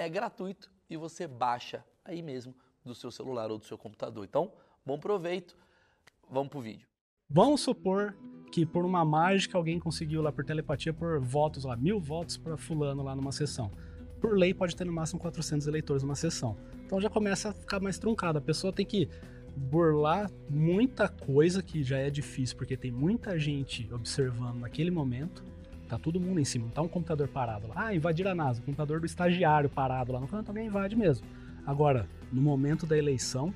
é gratuito e você baixa aí mesmo do seu celular ou do seu computador. Então, bom proveito. Vamos pro vídeo. Vamos supor que por uma mágica alguém conseguiu lá por telepatia por votos lá, mil votos para fulano lá numa sessão. Por lei pode ter no máximo 400 eleitores numa sessão. Então já começa a ficar mais truncado. A pessoa tem que burlar muita coisa que já é difícil porque tem muita gente observando naquele momento Tá todo mundo em cima, não tá um computador parado lá. Ah, invadir a NASA, o computador do estagiário parado lá no canto, alguém invade mesmo. Agora, no momento da eleição,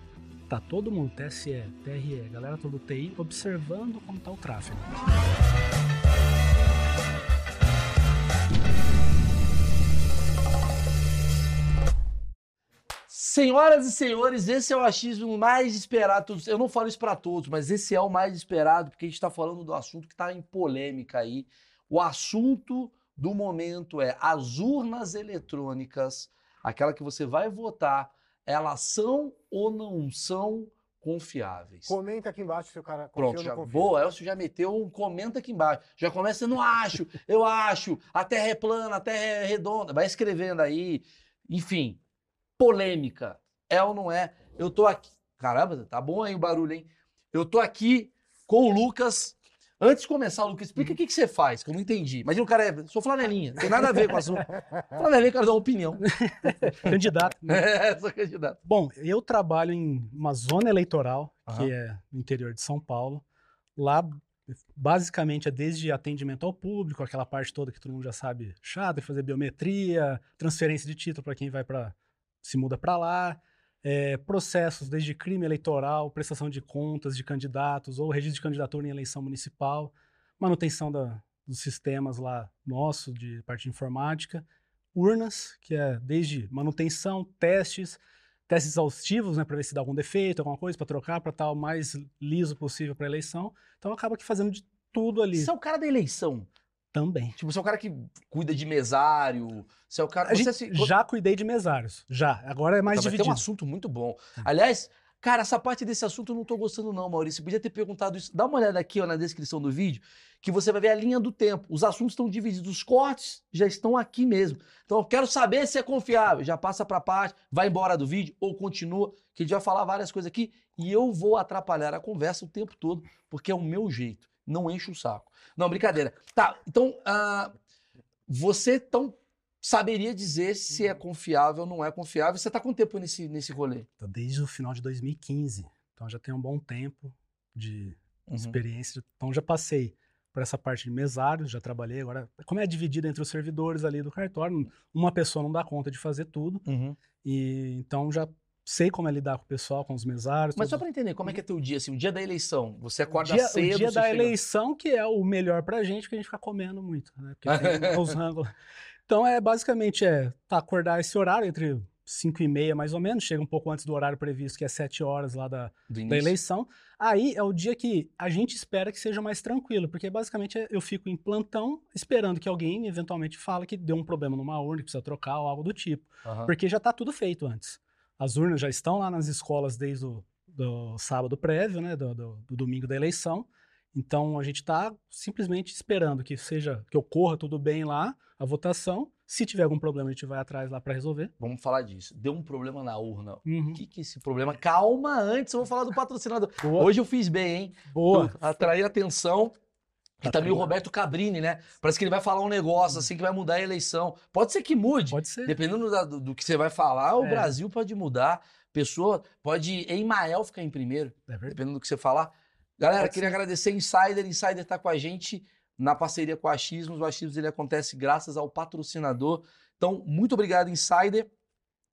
tá todo mundo, TSE, TRE, galera toda do TI, observando como tá o tráfego. Senhoras e senhores, esse é o achismo mais esperado. Eu não falo isso para todos, mas esse é o mais esperado, porque a gente está falando do assunto que está em polêmica aí o assunto do momento é as urnas eletrônicas, aquela que você vai votar, elas são ou não são confiáveis? Comenta aqui embaixo se o cara Pronto, já, boa, Elcio já meteu um comenta aqui embaixo. Já começa, não acho, eu acho, a terra é plana, a terra é redonda. Vai escrevendo aí. Enfim, polêmica. É ou não é? Eu tô aqui. Caramba, tá bom aí o barulho, hein? Eu tô aqui com o Lucas Antes de começar, Lucas, explica o que, que você faz, que eu não entendi. Imagina o cara é. Sou flanelinha, não tem nada a ver com o assunto. Flanelinha, quero dar uma opinião. candidato. Né? É, sou candidato. Bom, eu trabalho em uma zona eleitoral, uhum. que é no interior de São Paulo. Lá, basicamente, é desde atendimento ao público, aquela parte toda que todo mundo já sabe, chata, fazer biometria, transferência de título para quem vai para. se muda para lá é, processos desde crime eleitoral, prestação de contas de candidatos ou registro de candidatura em eleição municipal, manutenção da, dos sistemas lá nosso de parte de informática, urnas, que é desde manutenção, testes, testes exaustivos, né, para ver se dá algum defeito, alguma coisa para trocar, para estar o mais liso possível para a eleição. Então acaba que fazendo de tudo ali. Você é o cara da eleição. Também. Tipo, você é o cara que cuida de mesário, você é o cara... Você se... Já cuidei de mesários, já. Agora é mais então, dividido. Tem um assunto muito bom. Aliás, cara, essa parte desse assunto eu não tô gostando não, Maurício. Você podia ter perguntado isso. Dá uma olhada aqui ó, na descrição do vídeo, que você vai ver a linha do tempo. Os assuntos estão divididos. Os cortes já estão aqui mesmo. Então, eu quero saber se é confiável. Já passa pra parte, vai embora do vídeo ou continua, que a gente vai falar várias coisas aqui e eu vou atrapalhar a conversa o tempo todo, porque é o meu jeito. Não enche o saco. Não, brincadeira. Tá, então, uh, você então saberia dizer se é confiável ou não é confiável. Você está com tempo nesse, nesse rolê? Tá desde o final de 2015. Então já tem um bom tempo de uhum. experiência. Então já passei por essa parte de mesário, já trabalhei. Agora, como é dividido entre os servidores ali do cartório, uma pessoa não dá conta de fazer tudo. Uhum. E então já sei como é lidar com o pessoal, com os mesários. Mas todos... só para entender, como é que é teu dia, assim, o dia da eleição? Você acorda dia, cedo? O dia da chega... eleição que é o melhor pra gente, que a gente fica comendo muito, né? Porque tem os rangos. Então, é basicamente, é tá, acordar esse horário entre 5 e meia, mais ou menos, chega um pouco antes do horário previsto, que é 7 horas lá da, da eleição. Aí é o dia que a gente espera que seja mais tranquilo, porque basicamente eu fico em plantão esperando que alguém eventualmente fale que deu um problema numa urna, que precisa trocar ou algo do tipo. Uhum. Porque já tá tudo feito antes. As urnas já estão lá nas escolas desde o do sábado prévio, né, do, do, do domingo da eleição. Então a gente está simplesmente esperando que seja que ocorra tudo bem lá a votação. Se tiver algum problema, a gente vai atrás lá para resolver. Vamos falar disso. Deu um problema na urna. Uhum. O que, que é esse problema? Calma antes, eu vou falar do patrocinador. Boa. Hoje eu fiz bem, hein? Boa. Atrair atenção. E também o Roberto Cabrini, né? Parece que ele vai falar um negócio assim que vai mudar a eleição. Pode ser que mude. Pode ser. Dependendo do, do que você vai falar, o é. Brasil pode mudar pessoa, pode Emael ficar em primeiro, É verdade. dependendo do que você falar. Galera, Pode queria ser. agradecer Insider. Insider tá com a gente na parceria com a Achismos. O Achismos ele acontece graças ao patrocinador. Então, muito obrigado, Insider.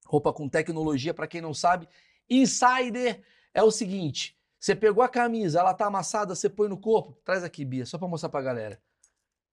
Roupa com tecnologia, para quem não sabe. Insider é o seguinte: você pegou a camisa, ela tá amassada, você põe no corpo. Traz aqui, Bia, só para mostrar pra galera.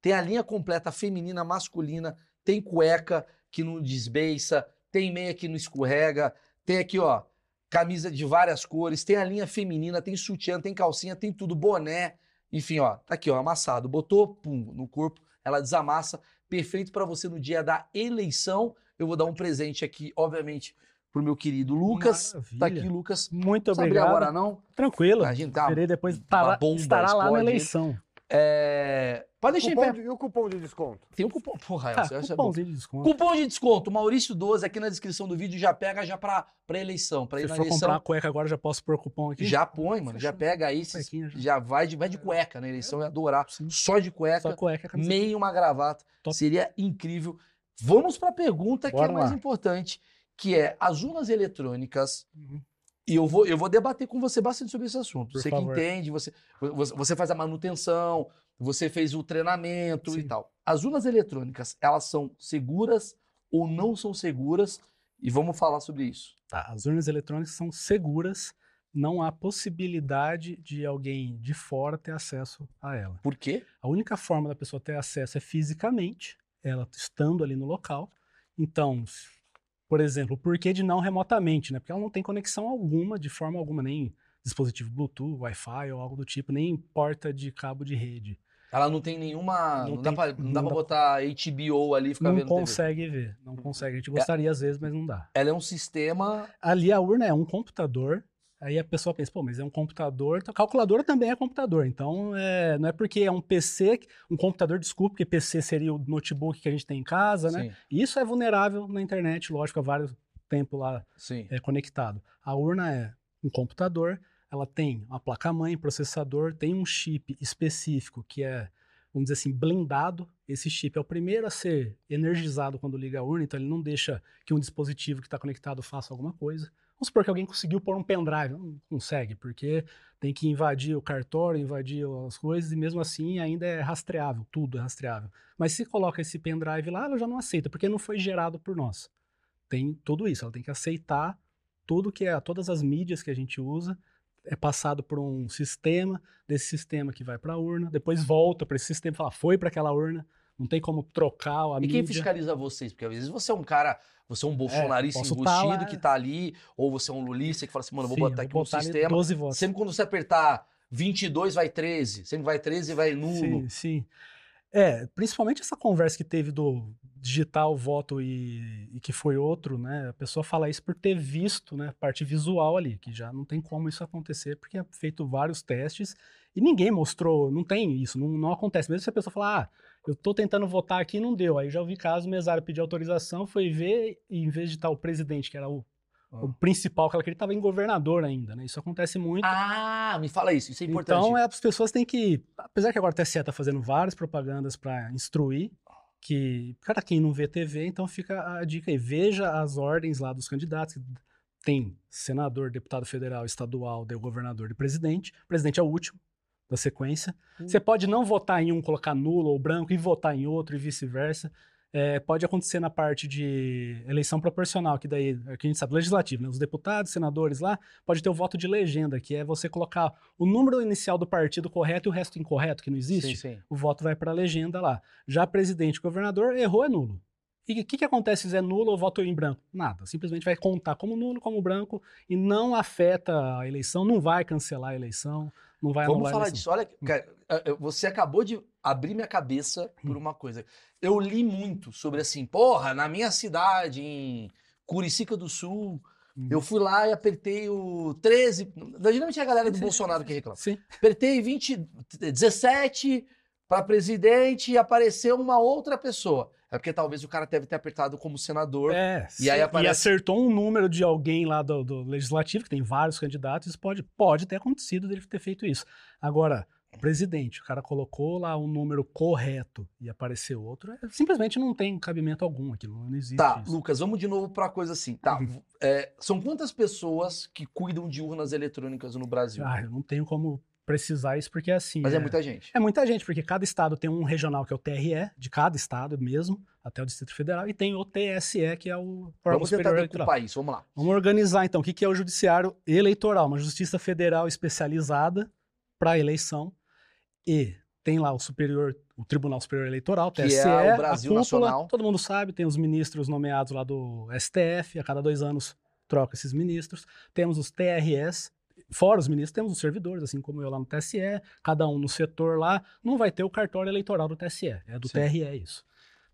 Tem a linha completa feminina, masculina, tem cueca que não desbeiça, tem meia que não escorrega, tem aqui, ó, camisa de várias cores, tem a linha feminina, tem sutiã, tem calcinha, tem tudo, boné, enfim, ó, tá aqui, ó, amassado. Botou, pum, no corpo, ela desamassa, perfeito para você no dia da eleição. Eu vou dar um presente aqui, obviamente, pro meu querido Lucas. Tá Maravilha. aqui, Lucas. Muito abrir obrado. agora não? Tranquilo. A gente tá Verei depois uma estará, bomba, estará lá na eleição. É... Pode deixar em Cupom pé. de- e o cupom de desconto? Tem um cupom. Porra, Tá, acha bom. cupomzinho de desconto. Cupom de desconto, Maurício 12, aqui na descrição do vídeo, já pega já pra, pra eleição. Pra ir Se na for eleição, comprar a cueca agora, já posso pôr cupom aqui? já põe, mano. Já pega aí, Cuequinha já. já vai de, vai de cueca na eleição, eu ia adorar. Sim. Só de cueca, Só cueca, meio uma gravata. Top. Seria incrível. Vamos pra pergunta que é Bora mais lá. importante, que é as urnas eletrônicas Uhum. e eu vou, eu vou debater com você bastante sobre esse assunto. Por você favor. que entende, você, você faz a manutenção, você fez o treinamento e Sim. tal. As urnas eletrônicas, elas são seguras ou não são seguras? E vamos falar sobre isso. Tá, as urnas eletrônicas são seguras, não há possibilidade de alguém de fora ter acesso a ela. Por quê? A única forma da pessoa ter acesso é fisicamente, ela estando ali no local. Então, por exemplo, o porquê de não remotamente, né? Porque ela não tem conexão alguma, de forma alguma, nem dispositivo Bluetooth, Wi-Fi ou algo do tipo, nem porta de cabo de rede. Ela não tem nenhuma. Não, Não dá tem- pra, não não dá pra dá- botar HBO ali e ficar Não vendo TV. consegue ver, não Uhum. consegue. A gente É. gostaria às vezes, mas não dá. Ela é um sistema. Ali a urna é um computador. Aí a pessoa pensa, pô, mas é um computador. Então, calculadora também é computador. Então, é, não é porque é um PC, um computador, desculpa, porque PC seria o notebook que a gente tem em casa, né? Sim, E Isso é vulnerável na internet, lógico, há vários tempos lá sim. é, conectado. A urna é um computador, ela tem uma placa-mãe, processador, tem um chip específico que é, vamos dizer assim, blindado. Esse chip é o primeiro a ser energizado quando liga a urna, então ele não deixa que um dispositivo que está conectado faça alguma coisa. Vamos supor que alguém conseguiu pôr um pendrive, não consegue, porque tem que invadir o cartório, invadir as coisas, e mesmo assim ainda é rastreável, tudo é rastreável. Mas se coloca esse pendrive lá, ela já não aceita, porque não foi gerado por nós. Tem tudo isso, ela tem que aceitar tudo que é, todas as mídias que a gente usa, é passado por um sistema, desse sistema que vai para a urna, depois volta para esse sistema, fala, foi para aquela urna, não tem como trocar a E mídia. quem fiscaliza vocês? Porque às vezes você é um cara, você é um bolsonarista posso tá lá- que tá ali, ou você é um lulista que fala assim, mano, eu vou botar aqui vou botar ali sistema. 12 votos. Sempre quando você apertar 22, vai 13. Sempre vai 13 e vai nulo. Sim, sim. É, principalmente essa conversa que teve do digital voto e, e que foi outro, né? A pessoa fala isso por ter visto, né, a parte visual ali, que já não tem como isso acontecer, porque é feito vários testes e ninguém mostrou, não tem isso, não, não acontece. Mesmo se a pessoa falar, ah, eu tô tentando votar aqui e não deu. Aí já ouvi casos, o mesário pediu autorização, foi ver e em vez de estar o presidente, que era o, Ah. o principal que ela queria, estava em governador ainda, né? Isso acontece muito. Ah, me fala isso, isso é importante. Então, é, as pessoas têm que. Apesar que agora o TSE está fazendo várias propagandas para instruir, que para quem não vê TV, então fica a dica aí: veja as ordens lá dos candidatos. que Tem senador, deputado federal, estadual, governador e presidente. O presidente é o último da sequência. Hum. Você pode não votar em um, colocar nulo ou branco e votar em outro e vice-versa. É, pode acontecer na parte de eleição proporcional, que daí, é que a gente sabe, legislativo, né? Os deputados, senadores lá, pode ter o voto de legenda, que é você colocar o número inicial do partido correto e o resto incorreto, que não existe. Sim, sim. O voto vai para a legenda lá. Já presidente e governador, errou é nulo. E o que, que acontece se é nulo ou voto em branco? Nada. Simplesmente vai contar como nulo, como branco, e não afeta a eleição, não vai cancelar a eleição, não vai Vamos anular a falar eleição. disso. Olha, cara, eh, eh, você acabou de abrir minha cabeça por Hum. uma coisa. Eu li muito sobre assim, porra, na minha cidade, em Curicica do Sul, Hum. eu fui lá e apertei o 13. Geralmente é a galera do Bolsonaro que reclama. Sim. Apertei 20, 17 para presidente e apareceu uma outra pessoa. É porque talvez o cara deve ter apertado como senador. É, E aí aparece- acertou um número de alguém lá do, do legislativo, que tem vários candidatos, isso pode, pode ter acontecido dele ter feito isso. Agora, presidente. O cara colocou lá um número correto e apareceu outro. É, simplesmente não tem cabimento algum aqui, não, existe Tá, isso. Lucas, vamos de novo pra coisa assim. Tá, Uhum. é, são quantas pessoas que cuidam de urnas eletrônicas no Brasil? Ah, eu não tenho como precisar isso porque é assim. Mas é muita gente. É muita gente, porque cada estado tem um regional que é o TRE, de cada estado mesmo, até o Distrito Federal, e tem o TSE, que é o órgão Vamos superior eleitoral. decupar isso, vamos lá. Vamos organizar então o que que é o Judiciário Eleitoral, uma justiça federal especializada para eleição, e tem lá o superior, o Tribunal Superior Eleitoral, Que TSE, é o Brasil a cúpula, Nacional. todo mundo sabe, tem os ministros nomeados lá do STF, a cada dois anos troca esses ministros, temos os TRS, fora os ministros, temos os servidores, assim como eu lá no TSE, cada um no setor lá, não vai ter o cartório eleitoral do TSE, é do Sim. TRE isso.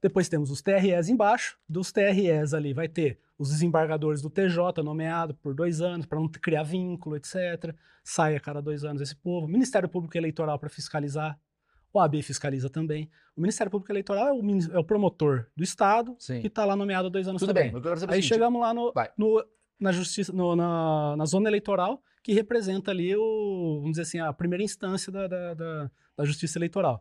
Depois temos os TREs embaixo, dos TREs ali vai ter os desembargadores do TJ nomeado por dois anos, para não criar vínculo, etc. Sai a cada dois anos esse povo. Ministério Público Eleitoral para fiscalizar. O AB fiscaliza também. O Ministério Público Eleitoral é o, é o promotor do Estado, Sim. que está lá nomeado há dois anos Tudo também. bem, Aí seguinte, chegamos lá no, no- na justiça, no- na, na zona eleitoral, que representa ali o, vamos dizer assim, a primeira instância da, da, da- da justiça eleitoral.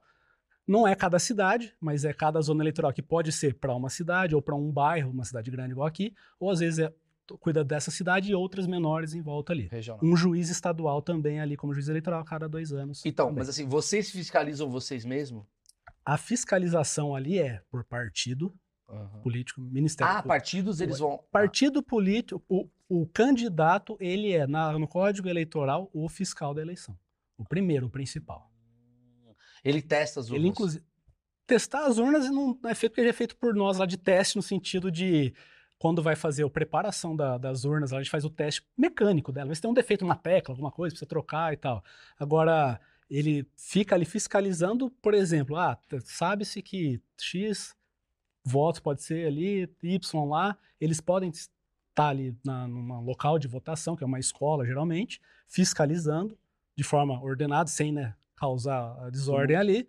Não é cada cidade, mas é cada zona eleitoral que pode ser para uma cidade ou para um bairro, uma cidade grande igual aqui, ou às vezes é, cuida dessa cidade e outras menores em volta ali. regional. Um juiz estadual também ali como juiz eleitoral a cada dois anos. Então, também. mas assim, vocês fiscalizam vocês mesmos? A fiscalização ali é por partido político, Ministério Ah, Público. partidos eles vão. Partido político, o, o candidato, ele é, na- no Código Eleitoral, o fiscal da eleição. O primeiro, o principal. Ele testa as urnas. Ele, inclusive, testar as urnas não é feito porque ele é feito por nós lá de teste, no sentido de quando vai fazer a preparação da- das urnas, a gente faz o teste mecânico dela, vê se tem um defeito na tecla, alguma coisa, precisa trocar e tal. Agora, ele fica ali fiscalizando, por exemplo, ah, sabe-se que X votos pode ser ali, Y lá, eles podem estar ali na, numa local de votação, que é uma escola geralmente, fiscalizando de forma ordenada, sem né, causar desordem ali.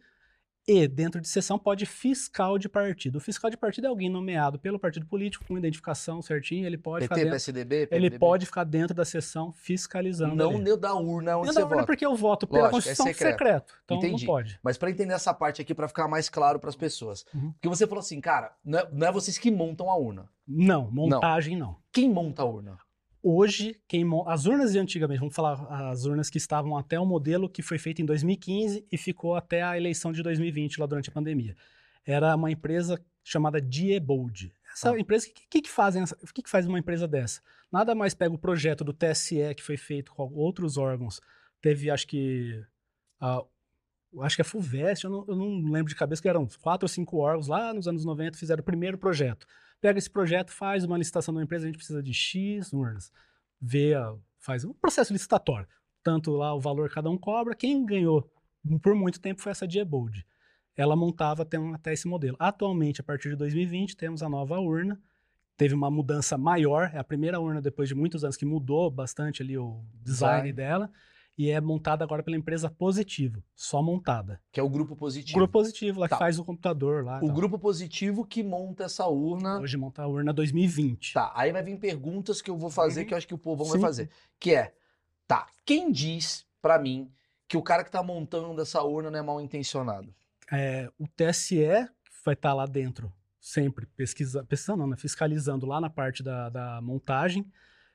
E dentro de sessão pode fiscal de partido. O fiscal de partido é alguém nomeado pelo partido político com identificação certinho, ele pode ficar PT, dentro, PSDB, ele PMDB. pode ficar dentro da sessão fiscalizando. Não ali. dentro da urna onde Não, você não, vota. porque eu voto pela Lógico, é Constituição secreto. secreto. Então Entendi. não pode. Mas pra entender essa parte aqui, pra ficar mais claro pras pessoas. Uhum. Porque você falou assim, cara, não é, não é vocês que montam a urna. Não, montagem não. Quem monta a urna? Hoje, quem as urnas de antigamente, vamos falar as urnas que estavam até o modelo que foi feito em 2015 e ficou até a eleição de 2020, lá durante a pandemia. Era uma empresa chamada Diebold. Essa Ah. empresa, o que, que, que fazem? que, que faz uma empresa dessa? Nada mais pega o projeto do TSE que foi feito com outros órgãos. Teve, acho que. a- acho que a FUVEST, eu não, eu não lembro de cabeça, que eram quatro ou cinco órgãos lá nos anos 90 fizeram o primeiro projeto pega esse projeto, faz uma licitação de uma empresa, a gente precisa de X urnas. Vê, faz um processo licitatório. Tanto lá o valor cada um cobra. Quem ganhou por muito tempo foi essa Diebold. Ela montava até, um- até esse modelo. Atualmente, a partir de 2020, temos a nova urna. Teve uma mudança maior. É a primeira urna depois de muitos anos que mudou bastante ali o design Design. dela. E é montada agora pela empresa Positivo. Só montada. Que é o grupo positivo. Grupo Positivo, lá Tá. que faz o computador lá. O tal. grupo positivo que monta essa urna. Hoje monta a urna 2020. Tá, aí vai vir perguntas que eu vou fazer Uhum. que eu acho que o povão vai fazer. Que é, tá, quem diz pra mim que o cara que tá montando essa urna não é mal intencionado? é, o TSE vai estar lá dentro sempre pesquisa, pesquisando, não, né, fiscalizando lá na parte da, da montagem.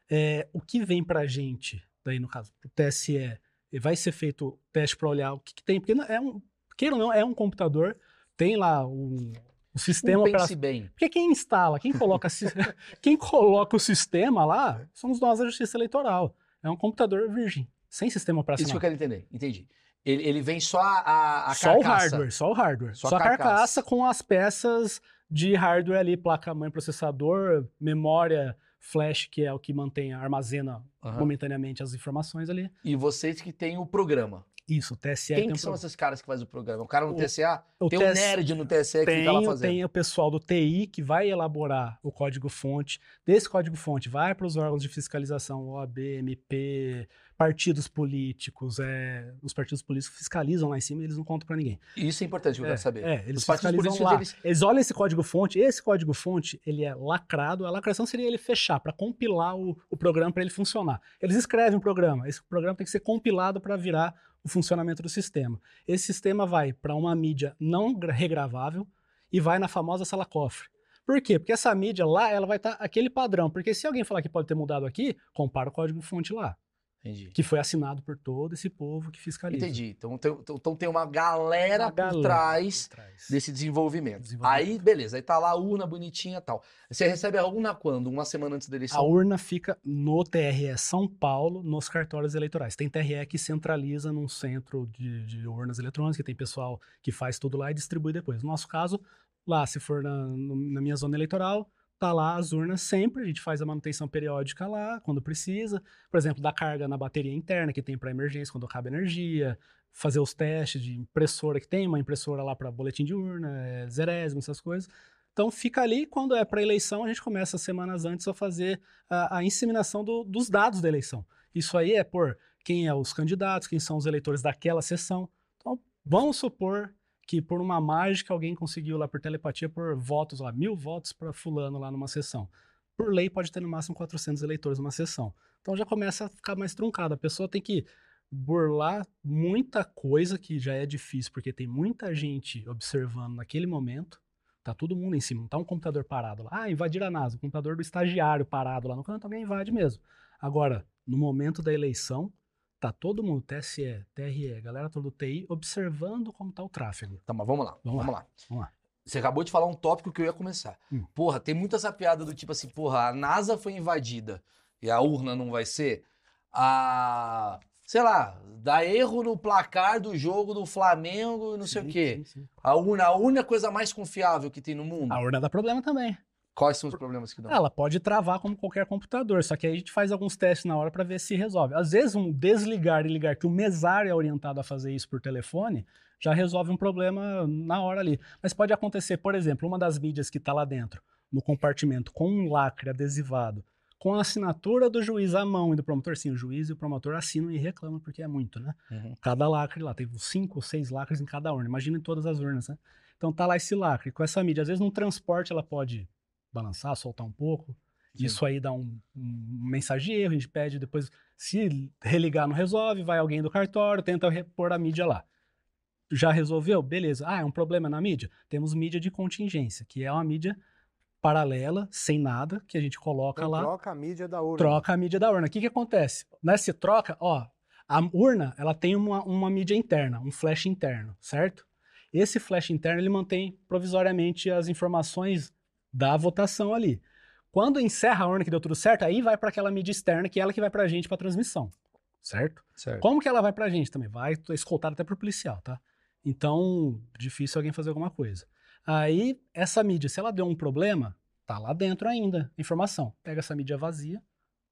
É, o que vem para a gente, daí no caso, o TSE, vai ser feito teste para olhar o que, que tem, porque é um, queira ou não, é um computador, tem lá um, o sistema Um pense operacional. bem. Porque quem instala, quem coloca, quem coloca o sistema lá, somos nós da Justiça Eleitoral. É um computador virgem, sem sistema Isso que operacional. eu quero entender, entendi. Ele, ele vem só a, a, a só o carcaça. hardware, só o hardware. Só Só, a a carcaça. carcaça. com as peças de hardware ali, placa-mãe, processador, memória, flash, que é o que mantém, armazena Aham. momentaneamente as informações ali. E vocês que têm o programa. Isso, o TSE Quem que um são pro- esses caras que fazem o programa? O cara no O- TSA? o tem um TS nerd no TSE que tem, fica lá fazendo. tem o pessoal do TI que vai elaborar o código-fonte. Desse código-fonte vai para os órgãos de fiscalização, OAB, MP, partidos políticos. É, os partidos políticos fiscalizam lá em cima e eles não contam para ninguém. Isso é importante que eu É, quero saber. é, eles Os fiscalizam lá. eles- Eles... olham esse código-fonte, esse código-fonte, ele é lacrado. A lacração seria ele fechar, para compilar o, o programa para ele funcionar. Eles escrevem um programa. Esse programa tem que ser compilado para virar o funcionamento do sistema. Esse sistema vai para uma mídia não regravável e vai na famosa sala cofre. Por quê? Porque essa mídia lá, ela vai estar tá aquele padrão. Porque se alguém falar que pode ter mudado aqui, compara o código-fonte lá. Entendi. Que foi assinado por todo esse povo que fiscaliza. Entendi. Então tem, então tem uma galera, uma galera por, trás por, trás desse desenvolvimento. desenvolvimento. Aí, beleza. Aí tá lá a urna bonitinha e tal. Você recebe a urna quando? Uma semana antes da eleição? A urna fica no TRE São Paulo, nos cartórios eleitorais. Tem TRE que centraliza num centro de, de urnas eletrônicas, tem pessoal que faz tudo lá e distribui depois. No nosso caso, lá, se for na, na minha zona eleitoral, tá lá as urnas sempre, a gente faz a manutenção periódica lá, quando precisa. Por exemplo, da carga na bateria interna que tem para emergência, quando acaba energia, fazer os testes de impressora que tem, uma impressora lá para boletim de urna, é, zerésimo, essas coisas. Então fica ali, quando é para eleição, a gente começa semanas antes a fazer a, a inseminação do, dos dados da eleição. Isso aí é por quem é os candidatos, quem são os eleitores daquela sessão. Então, vamos supor que por uma mágica alguém conseguiu lá por telepatia por votos, lá, mil votos para fulano lá numa sessão. Por lei pode ter no máximo 400 eleitores numa sessão. Então já começa a ficar mais truncado. A pessoa tem que burlar muita coisa que já é difícil, porque tem muita gente observando naquele momento. Tá todo mundo em cima, não tá um computador parado lá. Ah, invadir a NASA, o computador do estagiário parado lá no canto, alguém invade mesmo. Agora, no momento da eleição, Tá todo mundo, TSE, TRE, galera toda do TI, observando como tá o tráfego. Tá, mas vamos lá, vamos, vamos lá. lá. Vamos lá. Você acabou de falar um tópico que eu ia começar. Hum. Porra, tem muita essa piada do tipo assim, porra, a NASA foi invadida e a urna não vai ser. A. Sei lá, dá erro no placar do jogo do Flamengo e não sim, sei o quê. Sim, sim. A urna, a única coisa mais confiável que tem no mundo. A urna dá problema também. Quais são os problemas que dão? Ela pode travar como qualquer computador, só que aí a gente faz alguns testes na hora para ver se resolve. Às vezes, um desligar e ligar, que o mesário é orientado a fazer isso por telefone, já resolve um problema na hora ali. Mas pode acontecer, por exemplo, uma das mídias que está lá dentro, no compartimento, com um lacre adesivado, com a assinatura do juiz à mão e do promotor, sim, o juiz e o promotor assinam e reclamam, porque é muito, né? Uhum. Cada lacre lá, tem cinco ou seis lacres em cada urna, imagina em todas as urnas, né? Então tá lá esse lacre, com essa mídia. Às vezes no transporte ela pode balançar, soltar um pouco. Sim. Isso aí dá um, um erro, a gente pede depois, se religar não resolve, vai alguém do cartório, tenta repor a mídia lá. Já resolveu? Beleza. Ah, é um problema na mídia? Temos mídia de contingência, que é uma mídia paralela, sem nada, que a gente coloca então, lá. Troca a mídia da urna. Troca a mídia da urna. O que, que acontece? Nessa troca, ó, a urna ela tem uma, uma mídia interna, um flash interno, certo? Esse flash interno ele mantém provisoriamente as informações da votação ali. Quando encerra a urna que deu tudo certo, aí vai para aquela mídia externa, que é ela que vai para a gente para transmissão. Certo? certo? Como que ela vai para a gente também? Vai escoltada até por policial, tá? Então, difícil alguém fazer alguma coisa. Aí, essa mídia, se ela deu um problema, tá lá dentro ainda, informação. Pega essa mídia vazia,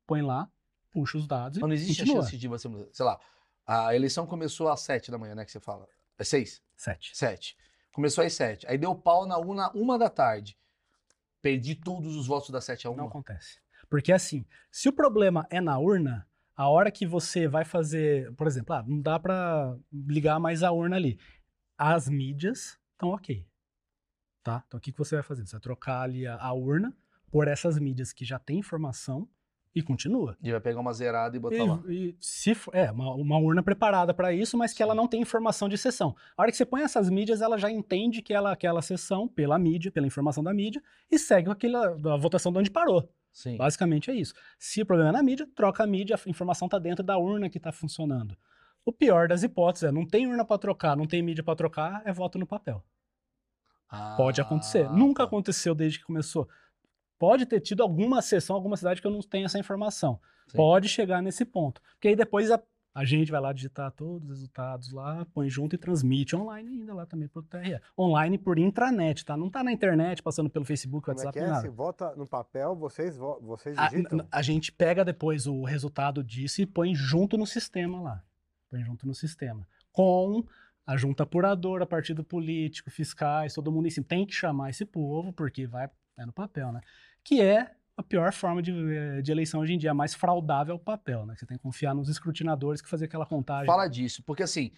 põe lá, puxa os dados Não, não existe continua. chance de você, sei lá, a eleição começou às sete da manhã, né, que você fala. É seis? Sete. Sete. Começou às sete. Aí deu pau na urna uma da tarde perdi todos os votos da 7 a 1. Não acontece. Porque assim, se o problema é na urna, a hora que você vai fazer, por exemplo, ah, não dá para ligar mais a urna ali. As mídias estão ok. Tá? Então o que, que você vai fazer? Você vai trocar ali a, a urna por essas mídias que já tem informação e continua. E vai pegar uma zerada e botar e, lá. E se for, é, uma, uma urna preparada para isso, mas que Sim. ela não tem informação de sessão. A hora que você põe essas mídias, ela já entende que ela aquela sessão pela mídia, pela informação da mídia, e segue aquela, a votação de onde parou. Sim. Basicamente é isso. Se o problema é na mídia, troca a mídia, a informação está dentro da urna que está funcionando. O pior das hipóteses é, não tem urna para trocar, não tem mídia para trocar, é voto no papel. Ah, Pode acontecer. Nunca tá. aconteceu desde que começou. Pode ter tido alguma sessão, alguma cidade que eu não tenho essa informação. Sim. Pode chegar nesse ponto. Porque aí depois a, a, gente vai lá digitar todos os resultados lá, põe junto e transmite online ainda lá também para o TRE. Online por intranet, tá? Não tá na internet, passando pelo Facebook, Como WhatsApp, é que é? nada. Se vota no papel, vocês, vocês digitam? A, a gente pega depois o resultado disso e põe junto no sistema lá. Põe junto no sistema. Com a junta apuradora, partido político, fiscais, todo mundo em cima. Tem que chamar esse povo, porque vai é no papel, né? Que é a pior forma de, eh, de eleição hoje em dia, a mais fraudável é o papel, né? Você tem que confiar nos escrutinadores que fazer aquela contagem. Fala disso, porque assim,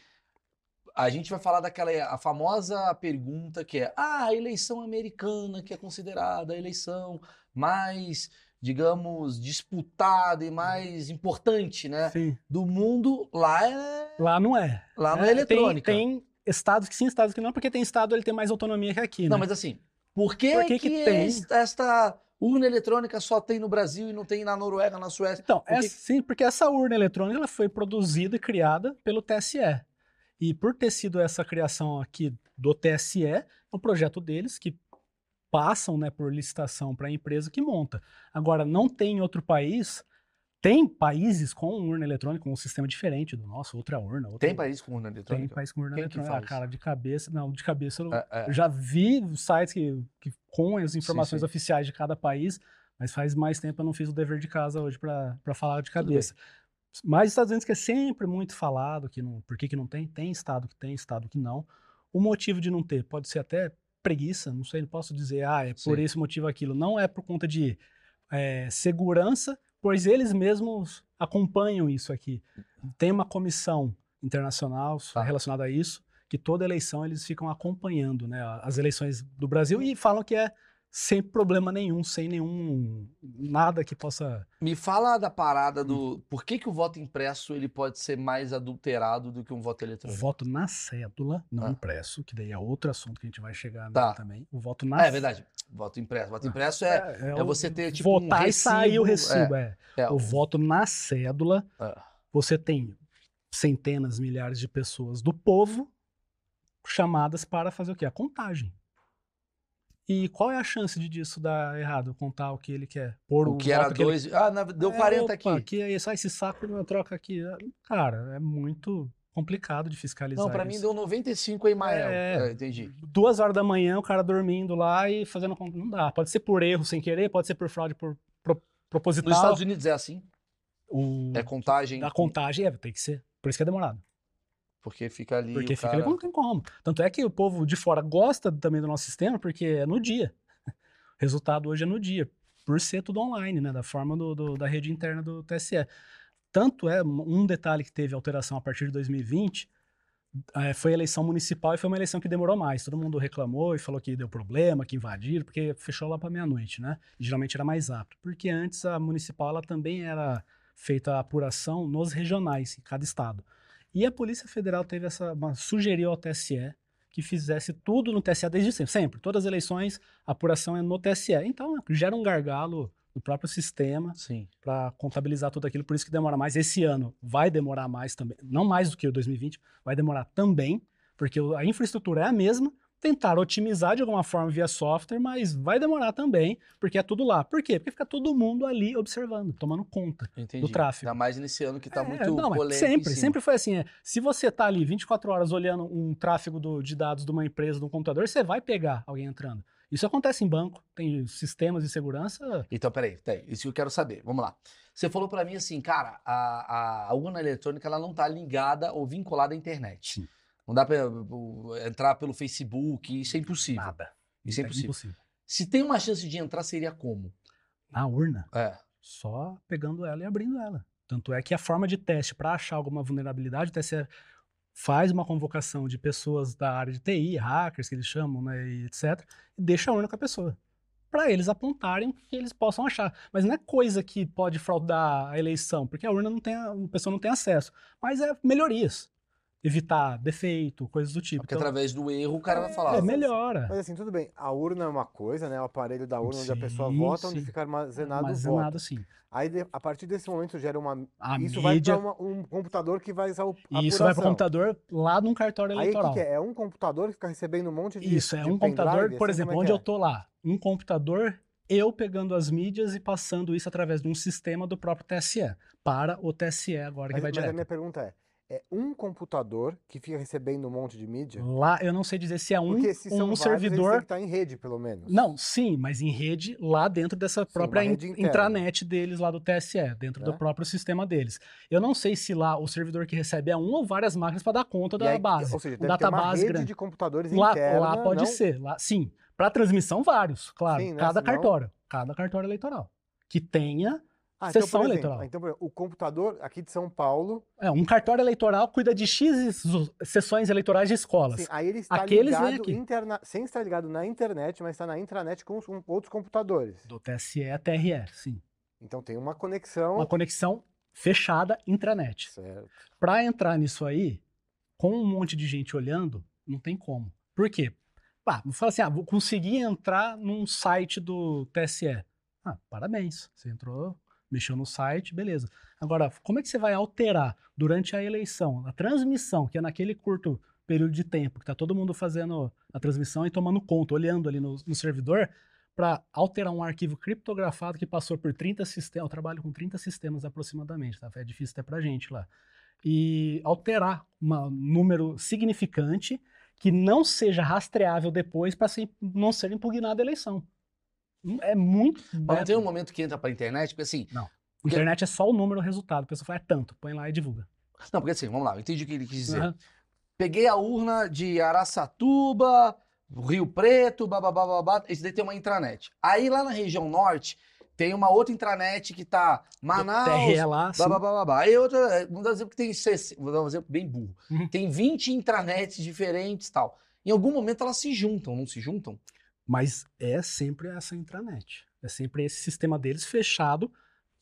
a gente vai falar daquela a famosa pergunta que é: ah, a eleição americana, que é considerada a eleição mais digamos, disputada e mais importante, né? Sim. Do mundo, lá é. Lá não é. Lá não é, É, eletrônica. Tem, tem estados que sim, estados que não, porque tem estado ele tem mais autonomia que aqui, Não, né? mas assim, por que, Por que que, que tem? es- esta urna eletrônica só tem no Brasil e não tem na Noruega, na Suécia? Então, Por é que- sim, porque essa urna eletrônica ela foi produzida e criada pelo TSE. E por ter sido essa criação aqui do TSE, é um projeto deles que passam né, por licitação para a empresa que monta. Agora, não tem em outro país. Tem países com urna eletrônica, com um sistema diferente do nosso, outra urna. Outra, Tem país com urna Tem eletrônica? país com urna Quem que eletrônica. Ah, faz? cara, de cabeça. Não, de cabeça eu, É, é. eu já vi sites que, que com as informações sim. oficiais de cada país, mas faz mais tempo eu não fiz o dever de casa hoje para falar de cabeça. Mas os Estados Unidos que é sempre muito falado, que não, por que, que não tem? Tem estado que tem, estado que não. O motivo de não ter pode ser até preguiça, não sei, não posso dizer, ah, é por Sim. esse motivo aquilo. Não é por conta de é, segurança, pois eles mesmos acompanham isso aqui. Tem uma comissão internacional Tá. relacionada a isso, que toda eleição eles ficam acompanhando né, as eleições do Brasil e falam que é sem problema nenhum, sem nenhum nada que possa. Me fala da parada do. Por que, que o voto impresso ele pode ser mais adulterado do que um voto O eletrônico? voto na cédula, não Ah. impresso, que daí é outro assunto que a gente vai chegar Tá. também. O voto na Ah, é verdade. Voto impresso. Voto impresso é. é o- você ter, tipo, um votar e sair o recibo, recibo. É. é O voto na cédula, é. você tem centenas, milhares de pessoas do povo chamadas para fazer o quê? A contagem. E qual é a chance de disso dar errado? Contar o que ele quer? Pôr O que era ele dois. Ah, na- deu É, 40 opa, aqui. Que é só esse saco não troca aqui. Cara, é muito complicado de fiscalizar. Não, pra mim deu 95 em Mael. É. É, entendi. Duas horas da manhã, o cara dormindo lá e fazendo. conta. Não dá. Pode ser por erro sem querer, pode ser por fraude por pro- proposital. Nos Estados Unidos é assim? o, É contagem. a contagem é, tem que ser. Por isso que é demorado. Porque fica ali. Porque fica cara... ali, não tem como. Tanto é que o povo de fora gosta também do nosso sistema, porque é no dia. O resultado hoje é no dia, por ser tudo online, né? Da forma do, do- da rede interna do TSE. Tanto é, um detalhe que teve alteração a partir de 2020 eh, foi a eleição municipal e foi uma eleição que demorou mais. Todo mundo reclamou e falou que deu problema, que invadiram, porque fechou lá para meia-noite, né? E geralmente era mais rápido. Porque antes a municipal ela também era feita a apuração nos regionais, em cada estado. E a Polícia Federal teve essa, uma- sugeriu ao TSE que fizesse tudo no TSE desde sempre. Sempre. Todas as eleições, a apuração é no TSE. Então, gera um gargalo no próprio sistema para contabilizar tudo aquilo, por isso que demora mais. Esse ano vai demorar mais também, não mais do que o 2020, vai demorar também, porque a infraestrutura é a mesma, tentar otimizar de alguma forma via software, mas vai demorar também, porque é tudo lá. Por quê? Porque fica todo mundo ali observando, tomando conta. Entendi. tráfego. Ainda mais nesse ano que tá É, muito não, polêmico. sempre, sempre foi assim. É, se você tá ali 24 horas olhando um tráfego do- de dados de uma empresa, de um computador, você vai pegar alguém entrando. Isso acontece em banco, tem sistemas de segurança. Então, peraí, peraí, isso que eu quero saber. Vamos lá. Você falou pra mim assim, cara, a, a, urna eletrônica ela não tá ligada ou vinculada à internet. Sim. Não dá uh, entrar pelo Facebook, isso é impossível. Nada. Isso é É impossível. impossível. Se tem uma chance de entrar, seria como? Na urna, É. só pegando ela e abrindo ela. Tanto é que a forma de teste para achar alguma vulnerabilidade, o TSE faz uma convocação de pessoas da área de TI, hackers que eles chamam, né, e etc, e deixa a urna com a pessoa. Para eles apontarem que eles possam achar. Mas não é coisa que pode fraudar a eleição, porque a urna não tem, a pessoa não tem acesso. Mas é melhorias. Evitar defeito, coisas do tipo. Porque Então, através do erro o cara vai falar. é, melhora. Mas assim, tudo bem. A urna é uma coisa, né? O aparelho da urna onde a pessoa Sim, vota, onde sim. fica armazenado, o Armazenado voto. assim. Aí, de- a partir desse momento, gera uma... A Isso vai mídia, para um computador que vai usar o isso vai para o computador lá num cartório Aí, o eleitoral. que, que é? É um computador que fica recebendo um monte de Isso, é de um computador, pendrive, por assim, exemplo, é onde que eu tô lá, um computador, eu pegando as mídias e passando isso através de um sistema do próprio TSE, para o TSE agora que Mas, vai mas a direto. minha pergunta é, é um computador que fica recebendo um monte de mídia? Lá eu não sei dizer se é um, Porque se são um eles têm servidor. que estar em rede, pelo menos. Não, sim, mas em rede lá dentro dessa própria rede interna. intranet deles lá do TSE, dentro do Né? próprio sistema deles. Eu não sei se lá o servidor que recebe é um ou várias máquinas para dar conta da aí, base. Ou seja, um deve ter uma database rede grande. de computadores Lá, interna, lá pode não? ser, lá, sim. Para transmissão, vários, claro. Sim, né? Cada Senão- cartório, cada cartório eleitoral. Que tenha Ah, então, sessão exemplo, eleitoral. Então, por exemplo, o computador aqui de São Paulo, É, um cartório eleitoral cuida de X sessões eleitorais de escolas. sim, aí ele está Aqueles ligado aqui. interna... sem estar ligado na internet, mas está na intranet com, os- com outros computadores. Do TSE a TRE, sim. Então tem uma conexão. Uma conexão fechada intranet. Certo. Para entrar nisso aí, com um monte de gente olhando, não tem como. Por quê? Pá, fala assim, ah, vou conseguir entrar num site do TSE. Ah, parabéns, você entrou, mexeu no site, beleza. Agora, como é que você vai alterar durante a eleição, a transmissão, que é naquele curto período de tempo, que está todo mundo fazendo a transmissão e tomando conta, olhando ali no, no servidor, para alterar um arquivo criptografado que passou por 30 sistemas, eu trabalho com 30 sistemas aproximadamente, tá? É difícil até pra gente lá. E alterar um número significante que não seja rastreável depois para não ser impugnada a eleição. É muito. Mas não tem um momento que entra para a internet, porque assim. Não. Porque... Internet é só o número, o resultado. A pessoa fala, é tanto, põe lá e divulga. Não, porque assim, vamos lá, eu entendi o que ele quis dizer. Uhum. Peguei a urna de Araçatuba, Rio Preto, bababá, babá, esse daí tem uma intranet. Aí lá na região norte, tem uma outra intranet que tá Manaus, TRE lá, babá, babá. Aí outra, é, vamos dar um exemplo que tem, vou dar um exemplo bem burro. Uhum. Tem 20 intranets diferentes tal. Em algum momento elas se juntam, não se juntam? Mas é sempre essa intranet. É sempre esse sistema deles fechado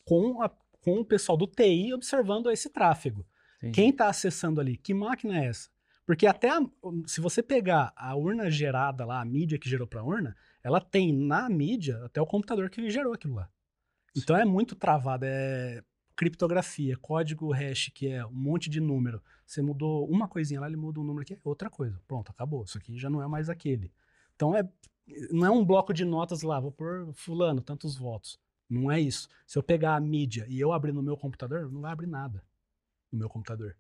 com, a, com o pessoal do TI observando esse tráfego. Quem está acessando ali? Que máquina é essa? Porque até a, se você pegar a urna gerada lá, a mídia que gerou para a urna, ela tem na mídia até o computador que gerou aquilo lá. Então é muito travado, é criptografia, código hash, que é um monte de número. Você mudou uma coisinha lá, ele muda um número aqui, é outra coisa. Pronto, acabou. Isso aqui já não é mais aquele. Então é não é um bloco de notas lá, vou pôr fulano, tantos votos. Não é isso. Se eu pegar a mídia e eu abrir no meu computador, não vai abrir nada no meu computador.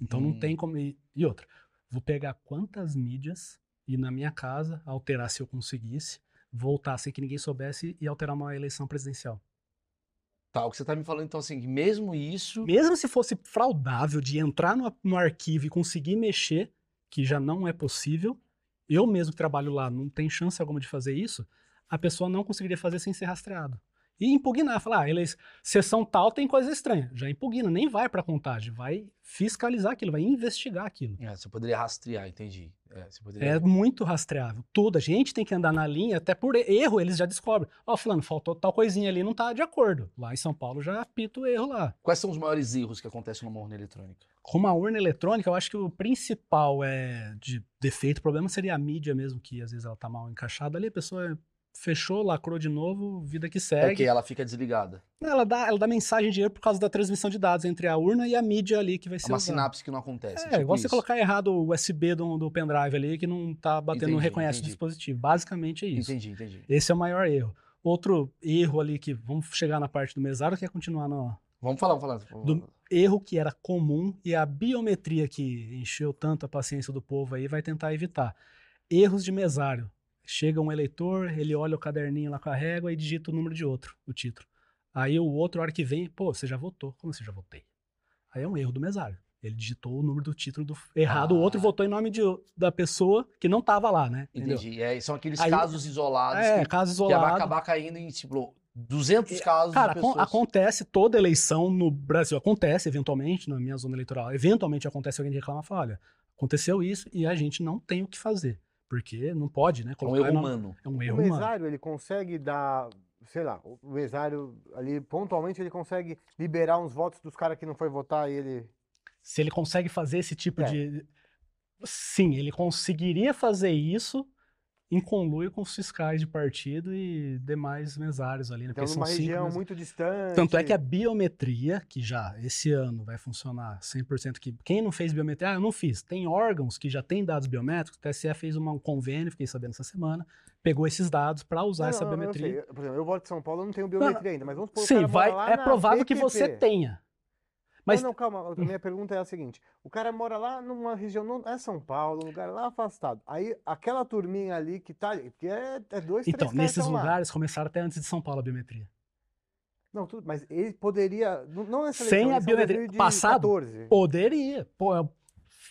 Então hum. não tem como. E, e outra, vou pegar quantas mídias e na minha casa alterar se eu conseguisse, voltar sem que ninguém soubesse e alterar uma eleição presidencial. Tá, o que você tá me falando então assim, mesmo isso. Mesmo se fosse fraudável de entrar no, no arquivo e conseguir mexer, que já não é possível, eu mesmo que trabalho lá não tem chance alguma de fazer isso, a pessoa não conseguiria fazer sem ser rastreado. E impugnar, falar, ah, eles, sessão tal tem coisa estranha. Já impugna, nem vai para contagem, vai fiscalizar aquilo, vai investigar aquilo. É, você poderia rastrear, entendi. É, poderia... é, muito rastreável. Tudo, a gente tem que andar na linha, até por erro eles já descobrem. Ó, oh, fulano, faltou tal coisinha ali, não tá de acordo. Lá em São Paulo já apita o erro lá. Quais são os maiores erros que acontecem numa urna eletrônica? Com uma urna eletrônica, eu acho que o principal é de defeito, o problema seria a mídia mesmo, que às vezes ela tá mal encaixada ali, a pessoa fechou, lacrou de novo, vida que segue. É que ela fica desligada. Ela dá, ela dá mensagem de erro por causa da transmissão de dados entre a urna e a mídia ali que vai ser. É uma usada. sinapse que não acontece. É, tipo igual isso. você colocar errado o USB do, do pendrive ali que não tá batendo, entendi, não reconhece entendi. o dispositivo. Basicamente é isso. Entendi, entendi. Esse é o maior erro. Outro erro ali que vamos chegar na parte do mesário, que é continuar no. Vamos falar, vamos falar. Do erro que era comum e a biometria que encheu tanto a paciência do povo aí vai tentar evitar. Erros de mesário. Chega um eleitor, ele olha o caderninho lá com a régua e digita o número de outro, o título. Aí o outro, a hora que vem, pô, você já votou. Como você já votei? Aí é um erro do mesário. Ele digitou o número do título do errado, ah. o outro ah. votou em nome de, da pessoa que não estava lá, né? Entendi. É, são aqueles Aí, casos isolados é, que, casos isolados. que vai acabar caindo em, tipo, 200 é, casos Cara, acontece toda eleição no Brasil. Acontece, eventualmente, na minha zona eleitoral. Eventualmente acontece alguém reclamar e fala, olha, aconteceu isso e a gente não tem o que fazer. Porque não pode, né? é um erro humano. É um erro o mesário, humano. ele consegue dar, sei lá, o mesário ali, pontualmente, ele consegue liberar uns votos dos caras que não foi votar e ele... Se ele consegue fazer esse tipo é. de... Sim, ele conseguiria fazer isso em conluio com os fiscais de partido e demais mesários ali. Né? Então, numa região muito distante. Tanto é que a biometria, que já esse ano vai funcionar 100%, que quem não fez biometria, ah, eu não fiz. Tem órgãos que já têm dados biométricos, o TSE fez um convênio, fiquei sabendo essa semana, pegou esses dados para usar não, essa não, biometria. Por exemplo, eu volto de São Paulo, eu não tenho biometria ainda, mas vamos supor Sim, vai, é provável que você tenha. Mas... Não, não, calma. A minha pergunta é a seguinte: o cara mora lá numa região, não é São Paulo, um lugar lá afastado. Aí aquela turminha ali que tá ali, porque é, é dois, então, três nesses lugares lá. começaram até antes de São Paulo a biometria. Não, tudo, mas ele poderia. Não é Sem a biometria. Passado? Poderia. Pô, é,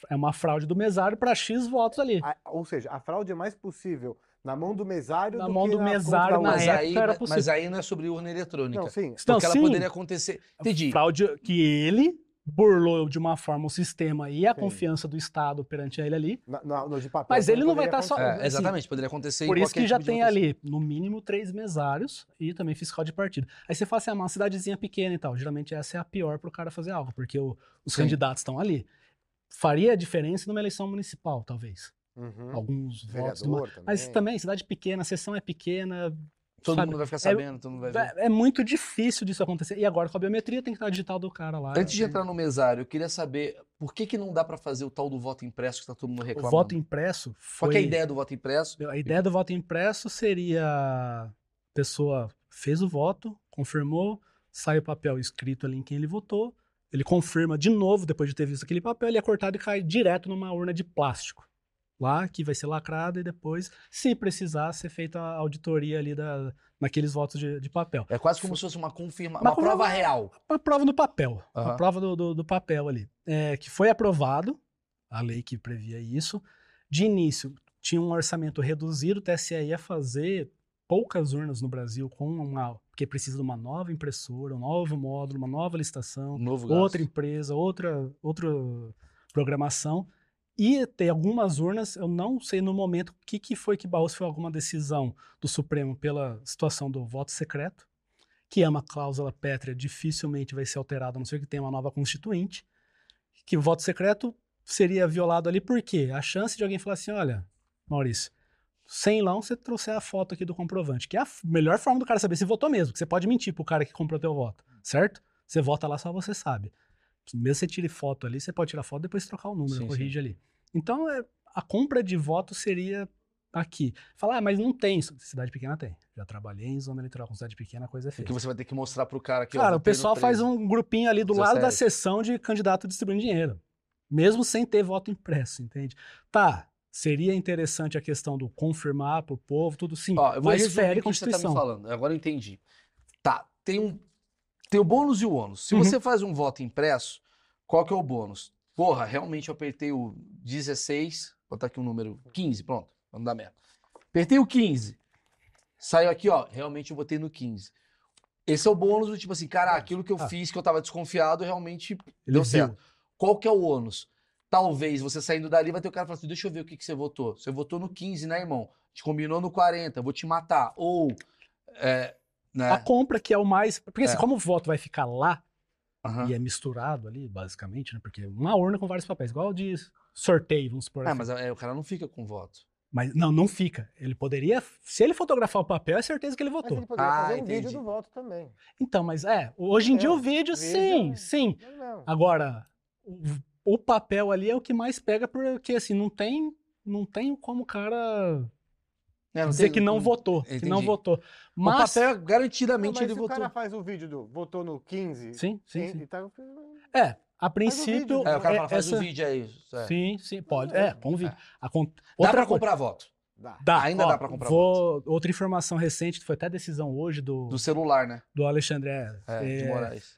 é uma fraude do mesário para X votos ali. A, ou seja, a fraude é mais possível na mão do mesário na do mão do na mesário na mas época aí, era possível. Mas aí não é sobre urna eletrônica. Não, sim. Porque não, ela sim. poderia acontecer. Entendi. Fraude que ele burlou de uma forma o sistema e a Sim. confiança do Estado perante ele ali. Na- na- no de papel. Mas ele não vai estar só- acontecer. É, assim, exatamente, poderia acontecer Por em isso que já tipo de tem ali, no mínimo, três mesários e também fiscal de partido. Aí você fala assim, ah, uma cidadezinha pequena e tal. Geralmente essa é a pior pro cara fazer algo, porque o- os Sim. candidatos estão ali. Faria diferença numa eleição municipal, talvez. Uhum. Alguns votos. também. Mas também, cidade pequena, a sessão é pequena. Todo sabe? mundo vai ficar sabendo, todo mundo vai ver. É, é muito difícil disso acontecer. E agora com a biometria tem que estar a digital do cara lá. Antes de entrar no mesário, eu queria saber por que, que não dá pra fazer o tal do voto impresso que tá todo mundo o reclamando. voto impresso foi... Qual que é a ideia do voto impresso? A ideia do voto impresso seria a pessoa fez o voto, confirmou, sai o papel escrito ali em quem ele votou, ele confirma de novo, depois de ter visto aquele papel, ele é cortado e cai direto numa urna de plástico. Lá, que vai ser lacrada e depois, se precisar, ser feita a auditoria ali da, naqueles votos de, de papel. É quase como se fosse uma confirmação, Uma uma prova prova- real. Uma prova no papel. Aham. Uma prova do, do, do papel ali. É, que foi aprovado, a lei que previa isso. De início, tinha um orçamento reduzido, o TSE ia fazer poucas urnas no Brasil com uma. Porque precisa de uma nova impressora, um novo módulo, uma nova licitação, Um gasto. outra empresa, outra, outra programação. E tem algumas urnas, eu não sei no momento o que, que foi que barrou, se foi alguma decisão do Supremo pela situação do voto secreto, que é uma cláusula pétrea, dificilmente vai ser alterada, a não ser que tenha uma nova constituinte, que o voto secreto seria violado ali, por quê? A chance de alguém falar assim, olha, Maurício, sem lá você trouxer a foto aqui do comprovante, que é a melhor forma do cara saber se votou mesmo, que você pode mentir pro cara que comprou teu voto, certo? Você vota lá, só você sabe. Mesmo você tire foto ali, você pode tirar foto e depois trocar o número, Sim, corrige ali. Então, é, a compra de voto seria aqui. Falar, ah, mas não tem. Cidade pequena tem. Já trabalhei em zona eleitoral com cidade pequena, a coisa é feia. Porque você vai ter que mostrar pro cara que. Cara, o pessoal faz 13. um grupinho ali do lado da 17. sessão de candidato distribuindo dinheiro. Mesmo sem ter voto impresso, entende? Tá, seria interessante a questão do confirmar pro povo, tudo sim. Ó, eu vou mas fere o que você tá me Constituição. falando. Agora eu entendi. Tá, tem um. Tem o bônus e o ônus. Se Uhum. você faz um voto impresso, qual que é o bônus? Porra, realmente eu apertei o 16, vou botar aqui um número 15, pronto, vamos dar merda. Apertei o 15. Saiu aqui, ó, realmente eu botei no 15. Esse é o bônus do tipo assim, cara, aquilo que eu Ah. fiz, que eu tava desconfiado, realmente Ele deu viu. certo. Qual que é o ônus? Talvez você saindo dali vai ter o cara falando assim, deixa eu ver o que, que você votou. Você votou no 15, né, irmão? A gente combinou no 40, vou te matar. Ou, é, né? A compra que é o mais. Porque assim, É. como o voto vai ficar lá Aham. e é misturado ali, basicamente, né? Porque uma urna com vários papéis, igual de sorteio, vamos supor. Ah, assim. mas é, o cara não fica com voto. Mas não, não fica. Ele poderia. Se ele fotografar o papel, é certeza que ele Mas votou. ele poderia Ah, fazer um entendi. vídeo do voto também. Então, mas é, hoje em dia É, o vídeo, sim, vídeo- sim. Mas não. Agora, o, o papel ali é o que mais pega, porque assim, não tem, não tem como o cara É, não dizer tem- que não votou, que não Entendi. votou. O Mas, papel, Não, garantidamente, mas ele se votou. o cara faz o vídeo do votou no 15 sim, sim, sim. tá, É, a princípio, É, o cara é, fala, faz essa- o vídeo aí. É. Sim, sim, pode. Não, É, é. com vídeo. A con- Dá coisa- comprar voto. dá. Dá, Ainda ó, dá pra comprar vou, Outra informação recente, que foi até decisão hoje do, Do celular, né? do Alexandre é, É, de é, Moraes.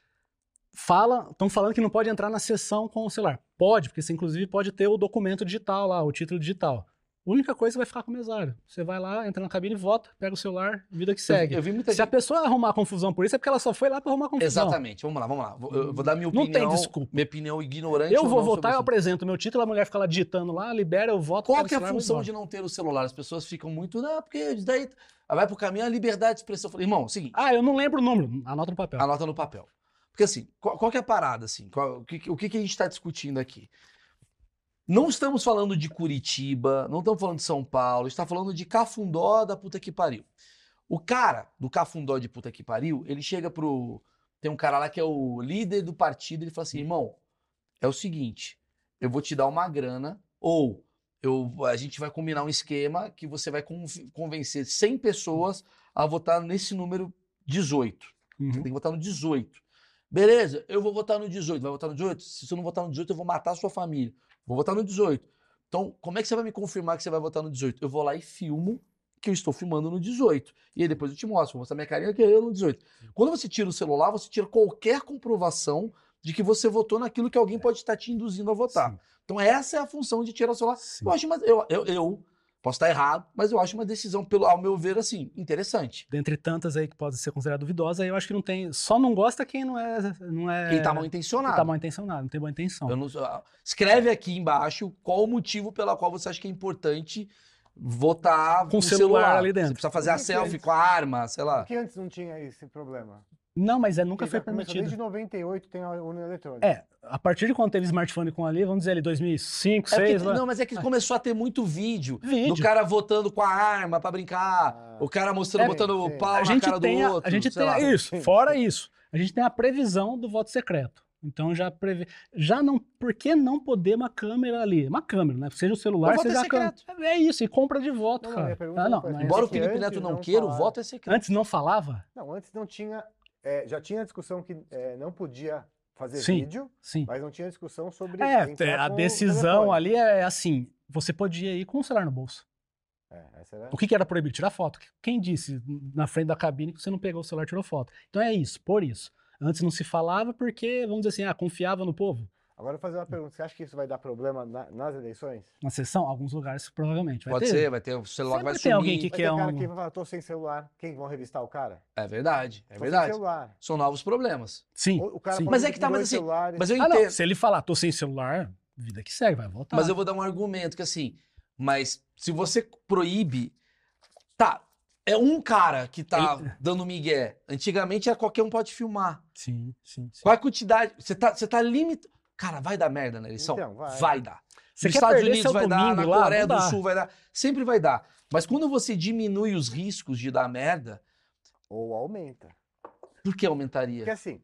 fala, estão falando que não pode entrar na sessão com o celular. Pode, porque você inclusive pode ter o documento digital lá, o título digital. A única coisa é que vai ficar com o mesário. Você vai lá, entra na cabine, vota, pega o celular, vida que segue. Eu, eu vi muita Se a gente... pessoa arrumar confusão por isso, é porque ela só foi lá pra arrumar confusão. Exatamente, vamos lá, vamos lá. Vou- Eu vou dar minha Não opinião. tem desculpa. Minha opinião ignorante. Eu ou vou não votar, eu apresento meu título, a mulher fica lá digitando lá, libera, eu voto. Qual que é a função de não ter o celular? As pessoas ficam muito, não, porque daí vai pro caminho a liberdade de expressão. Eu falei, irmão, é seguinte, Ah, eu não lembro o número. Anota no papel. anota no papel. Porque assim, qual, qual que é a parada, assim? Qual- o, que, o que que a gente está discutindo aqui? Não estamos falando de Curitiba, não estamos falando de São Paulo, está falando de Cafundó da puta que pariu. O cara do Cafundó de puta que pariu, ele chega pro. Tem um cara lá que é o líder do partido, ele fala assim: irmão, é o seguinte, eu vou te dar uma grana, ou eu, a gente vai combinar um esquema que você vai conv- convencer 100 pessoas a votar nesse número 18. Você Uhum. tem que votar no 18. Beleza, eu vou votar no 18. Vai votar no 18? Se você não votar no 18, eu vou matar a sua família. Vou votar no 18. Então, como é que você vai me confirmar que você vai votar no 18? Eu vou lá e filmo que eu estou filmando no 18. E aí depois eu te mostro, vou mostrar minha carinha que é eu no 18. Quando você tira o celular, você tira qualquer comprovação de que você votou naquilo que alguém pode estar te induzindo a votar. Sim, Então, essa é a função de tirar o celular. sim. Eu acho, mas eu, eu, eu Posso estar errado, mas eu acho uma decisão, pelo, ao meu ver, assim, interessante. Dentre tantas aí que pode ser considerada duvidosa, eu acho que não tem. Só não gosta quem não é. Não é Quem tá mal quem intencionado. tá mal intencionado, não tem boa intenção. Eu não- ah, escreve aqui embaixo qual o motivo pela qual você acha que é importante votar Com o o celular ali dentro. Você precisa fazer a selfie eles- com a arma, sei lá. Por que antes não tinha esse problema? Não, mas é, nunca foi permitido. Desde 98 tem a urna eletrônica. É, a partir de quando teve smartphone com ali, vamos dizer ali, 2005, É porque- 2006, lá. não, mas é que começou a ter muito vídeo, Vídeo. do cara votando com a arma pra brincar, Ah. o cara mostrando, É, botando o pau a na gente cara tem, do a, outro. a gente tem lá. isso. Fora isso, a gente tem a previsão do voto secreto. Então já prevê. Já não. Por que não poder uma câmera ali? Uma câmera, né? Seja o celular, O voto é seja a câmera. secreto. É isso, e compra de voto, Não, não, cara. pergunta Ah, não, não é. Embora o que Felipe Neto não não queira, o falaram. voto é secreto. Antes não falava? Não, antes não tinha. É, já tinha discussão que é, não podia fazer Sim. vídeo, Sim. mas não tinha discussão sobre. É, a decisão ali é assim: você podia ir com o celular no bolso. É, essa era... O que, que era proibido? Tirar foto. Quem disse na frente da cabine que você não pegou o celular e tirou foto? Então é isso, por isso. Antes não se falava porque, vamos dizer assim, ah, confiava no povo. Agora eu vou fazer uma pergunta. Você acha que isso vai dar problema na- nas eleições? Na sessão, alguns lugares provavelmente. Vai Pode ter. ser, vai ter o celular que vai Sempre tem alguém que- Vai ter é cara um- que vai falar, tô sem celular. Quem vão revistar o cara? É verdade, é Tô verdade. Sem celular. São novos problemas. Sim. O, o cara sim. falou Mas é que tá, mas dois assim, celulares. Mas eu Ah, entendo. não. Se ele falar, tô sem celular, vida que segue, vai voltar. Mas eu vou dar um argumento que assim, mas se você proíbe, tá, é um cara que tá dando migué. Antigamente era qualquer um pode filmar. Sim, sim, sim. Qual é a quantidade? Você tá, você tá limitando. Cara, vai dar merda na eleição? Então, vai. dar. Você Nos Estados Unidos vai dar, na lá? Coreia do dá. Sul vai dar. Sempre vai dar. Mas quando você diminui os riscos de dar merda, Ou aumenta. por que aumentaria? Porque assim,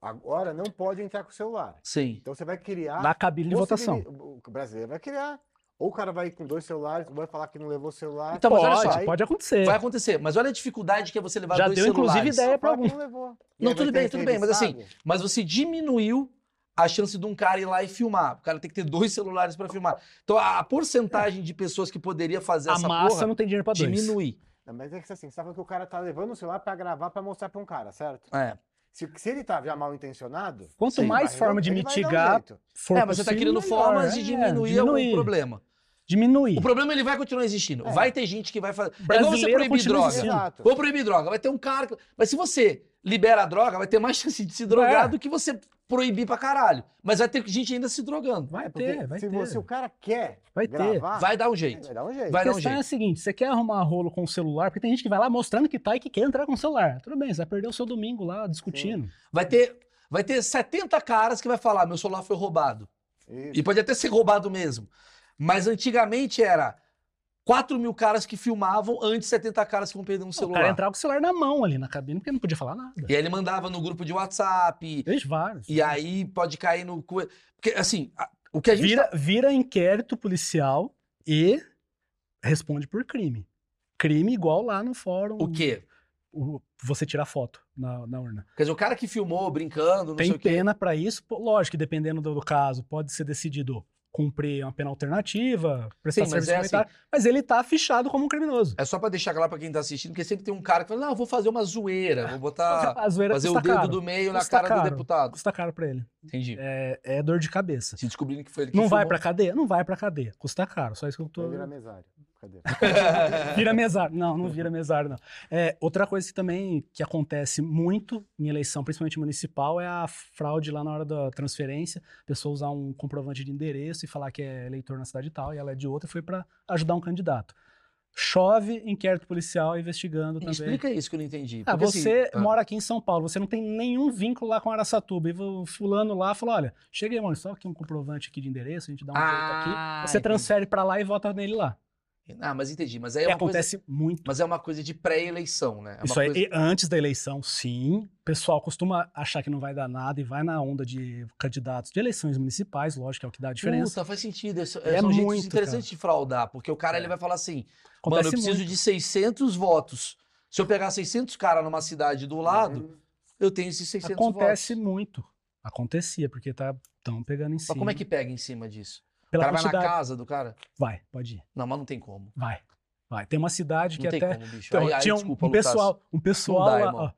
agora não pode entrar com o celular. Sim. Então você vai criar. Na cabine de votação. O brasileiro vai criar. Ou o cara vai com dois celulares, vai falar que não levou o celular. Então, mas olha Pode, só, pode acontecer. Vai acontecer. Mas olha a dificuldade que é você levar Já dois deu, inclusive, celulares. ideia que algum. não levou. Não, vai tudo bem, tudo bem, mas assim. Mas você diminuiu a chance de um cara ir lá e filmar. O cara tem que ter dois celulares para filmar. Então a porcentagem de pessoas que poderia fazer A essa massa porra não tem dinheiro pra dois. diminui. Não, mas é que assim, você tá falando que o cara tá levando o celular pra gravar pra mostrar pra um cara, certo? É. Se, se ele tá já mal intencionado. Quanto Sim. mais forma de um mitigar jeito. for é, mas você tá criando melhor. formas de É, diminuir, diminuir. o problema. Diminuir. O problema ele vai continuar existindo. É. Vai ter gente que vai fazer. É igual você proibir droga. Vou proibir droga. Vai ter um cara. que- Mas se você libera a droga, vai ter mais chance de se drogar É. do que você proibir pra caralho. Mas vai ter gente ainda se drogando. Vai porque ter, vai se ter. você, o cara quer Vai ter. gravar, Vai dar um jeito. vai dar um jeito. Vai A dar um questão é a jeito. seguinte: você quer arrumar rolo com o celular, porque tem gente que vai lá mostrando que tá e que quer entrar com o celular. Tudo bem, você vai perder o seu domingo lá discutindo. Vai ter, vai ter 70 caras que vai falar: meu celular foi roubado. Isso. E pode até ser roubado mesmo. Mas antigamente era 4 mil caras que filmavam antes de 70 caras que vão perder um O celular. cara entrava com o celular na mão ali na cabine, porque não podia falar nada. E aí ele mandava no grupo de WhatsApp. Vejo vários. E aí pode cair no. Porque, assim, o que a gente. Vira, tá- vira inquérito policial e responde por crime. Crime igual lá no fórum. O quê? o- você tira foto na, na urna. Quer dizer, o cara que filmou brincando, não sei Tem o quê. pena pra isso, pô, lógico que dependendo do, do caso, pode ser decidido cumprir uma pena alternativa, prestar Sim, mas serviço é assim, mas ele tá fichado como um criminoso. É só pra deixar claro pra quem tá assistindo, porque sempre tem um cara que fala: não, vou fazer uma zoeira, vou botar. a zoeira fazer o dedo caro. do meio na cara do caro. deputado. Custa caro pra ele. Entendi. É, é dor de cabeça. Se descobrindo que foi ele que Não vai pra cadeia? Não vai pra cadeia. Custa caro. Só isso que eu tô. Vai virar mesário. Cadê? Vira mesário. Não, não vira mesário, não. É, outra coisa que também que acontece muito em eleição, principalmente municipal, é a fraude lá na hora da transferência. A pessoa usar um comprovante de endereço e falar que é eleitor na cidade tal e ela é de outra, foi para ajudar um candidato. Chove inquérito policial investigando também. Explica isso que eu não entendi. Ah, Porque, você assim, ah, mora aqui em São Paulo, você não tem nenhum vínculo lá com Araçatuba. E o fulano lá falou: olha, cheguei, mano, só aqui um comprovante aqui de endereço, a gente dá um jeito aqui. Ah, Você entendi. transfere para lá e vota nele lá. Ah, mas entendi. Mas aí é E uma coisa, acontece muito. mas é uma coisa de pré-eleição, né? É Isso aí, coisa- e antes da eleição, sim. O pessoal costuma achar que não vai dar nada e vai na onda de candidatos de eleições municipais, lógico, que é o que dá a diferença. Puta, faz sentido. É são jeitos muito, interessantes de fraudar, porque o cara É. ele vai falar assim: Acontece mano, eu preciso muito. de 600 votos. Se eu pegar 600 caras numa cidade do lado, eu tenho esses 600 Acontece votos. muito. Acontecia, porque tá tão pegando em cima. Mas como é que pega em cima disso? O Pela cara vai na quantidade. casa do cara? Vai, pode ir. Não, mas não tem como. Vai. Vai. Tem uma cidade que Não até. como. Então, aí, tinha um, desculpa, um Lucas. pessoal, um pessoal dá, lá, ó,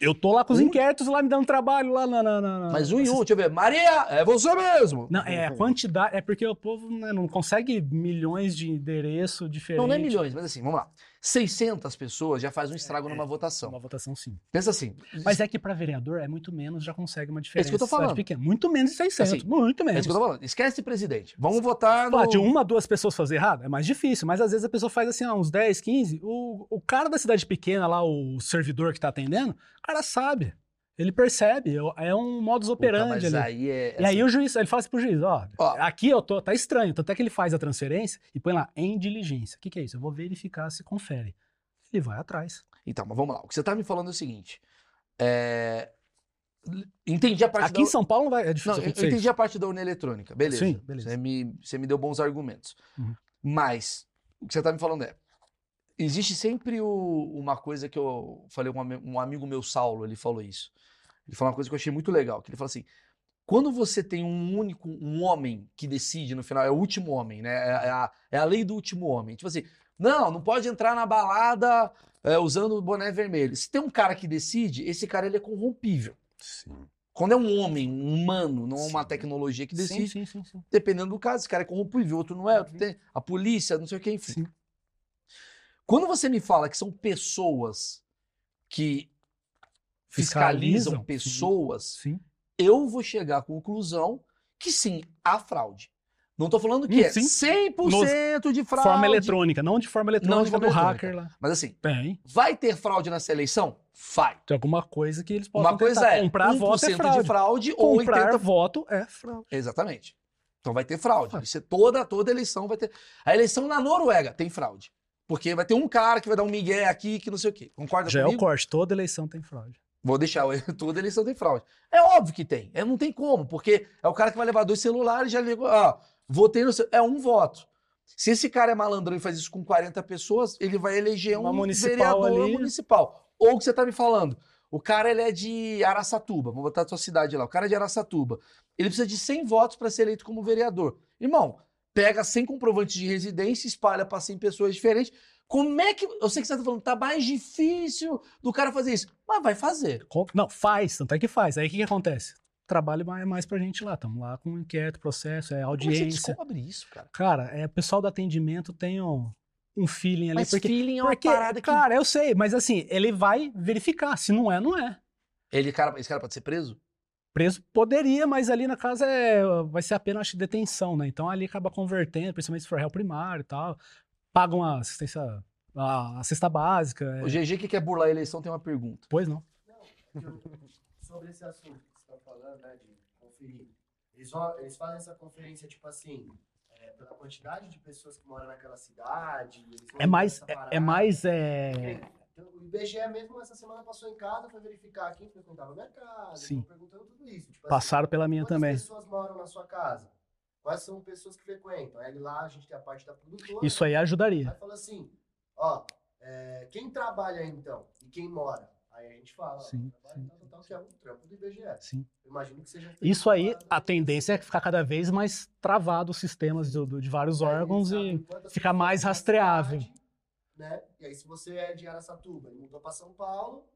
Eu tô lá com os Um? inquéritos lá me dando trabalho lá na. na- na- na- Mas um em um, deixa eu ver. Maria, é você mesmo. Não, é a quantidade. É porque o povo né, não consegue milhões de endereço diferentes. Não, não é milhões, mas assim, vamos lá. 600 pessoas já faz um estrago numa votação. Uma votação, sim. Pensa assim. Mas é que para vereador é muito menos, já consegue uma diferença. que eu tô falando. pequena. Muito menos de 600. Assim, muito É menos. isso que eu tô falando. Esquece presidente. Vamos votar no. De uma, duas pessoas fazer errado é mais difícil, mas às vezes a pessoa faz assim, ah, uns 10, 15. O, o cara da cidade pequena lá, o servidor que tá atendendo, o cara sabe. Ele percebe. É um modus Puta, operandi mas ali. aí é. E aí o juiz, ele fala assim pro juiz, ó, Ó. aqui eu tô, tá estranho, tanto é que ele faz a transferência e põe lá, em diligência. O que, que é isso? Eu vou verificar se confere. Ele vai atrás. Então, mas vamos lá. O que você tá me falando é o seguinte. É... Entendi a parte Aqui da... em São Paulo não vai, é difícil Não, eu entendi isso. a parte da urna eletrônica. Beleza. Sim, beleza. Você me, você me deu bons argumentos. Uhum. Mas, o que você tá me falando é. Existe sempre o- uma coisa que eu falei com um, um amigo meu, Saulo, ele falou isso. Ele falou uma coisa que eu achei muito legal. Que ele falou assim: quando você tem um único, um homem que decide no final, é o último homem, né? É, é a, é a lei do último homem. Tipo assim, não, não pode entrar na balada é, usando o boné vermelho. Se tem um cara que decide, esse cara ele é corrompível. Quando é um homem, um humano, não uma Sim. tecnologia que decide, Sim, sim, sim, sim. dependendo do caso, esse cara é corrompível, outro não é, outro tem a polícia, não sei o que, enfim. Sim. Quando você me fala que são pessoas que fiscalizam, Fiscalizam, pessoas, Sim. eu vou chegar à conclusão que sim, há fraude. Não tô falando que Hum, é sim. 100% de fraude. Forma eletrônica, não de forma eletrônica forma do eletrônica. hacker lá. Mas assim, Tem. vai ter fraude nessa eleição? Vai. Tem alguma coisa que eles possam Uma coisa tentar. é comprar 1% voto é fraude. de fraude ou Comprar 80% voto é fraude. Exatamente. Então vai ter fraude. Ah. Isso é toda, toda eleição vai ter. A eleição na Noruega tem fraude. Porque vai ter um cara que vai dar um migué aqui que não sei o quê. Concorda Já é o comigo? corte, toda eleição tem fraude. Vou deixar, toda eleição tem fraude. É óbvio que tem. É, não tem como, porque é o cara que vai levar dois celulares e já ligou. Ah, votei no seu. É um voto. Se esse cara é malandrão e faz isso com 40 pessoas, ele vai eleger Uma um municipal vereador ali. municipal. Ou o que você tá me falando? O cara ele é de Araçatuba, vou botar a sua cidade lá. O cara é de Araçatuba. Ele precisa de 100 votos para ser eleito como vereador. Irmão, pega 100 comprovantes de residência, espalha para 100 pessoas diferentes. Como é que. Eu sei que você tá falando, tá mais difícil do cara fazer isso. Mas vai fazer. Não, faz, tanto é que faz. Aí o que, que acontece? Trabalho mais, mais pra gente lá. Estamos lá com inquérito, processo, é Como é que você audiência. descobre isso, cara? Cara, é, o pessoal do atendimento tem um, um feeling ali. Mas porque, feeling é uma porque, parada que. cara, eu sei, mas assim, ele vai verificar. Se não é, não é. Ele, cara, esse cara pode ser preso? Preso poderia, mas ali na casa é, vai ser apenas acho, detenção, né? Então ali acaba convertendo, principalmente se for réu primário e tal. Paga uma assistência, a, a cesta básica. é, O GG que quer burlar a eleição tem uma pergunta. Pois não. sobre esse assunto que você está falando, né, de conferir. Eles, vão- eles fazem essa conferência, tipo assim, é, pela quantidade de pessoas que moram naquela cidade. eles vão É mais. É, é mais. É... Então, o IBGE mesmo essa semana passou em casa, foi verificar quem frequentava o mercado, Sim. perguntando tudo isso. Tipo assim, Passaram pela minha quantas também. pessoas moram na sua casa? Quais são pessoas que frequentam? Aí lá a gente tem a parte da produtora. Isso aí ajudaria. Aí fala assim, ó, é, quem trabalha então? E quem mora? Aí a gente fala, ó, Sim, trabalha sim. tal, tal, que é um trampo do IBGE. Sim. Eu imagino que seja Isso aí, a tendência é ficar cada vez mais travado os sistemas do- de vários eles órgãos e ficar mais rastreável. cidade, Né? E aí, se você é de Araçatuba e mudou para São Paulo,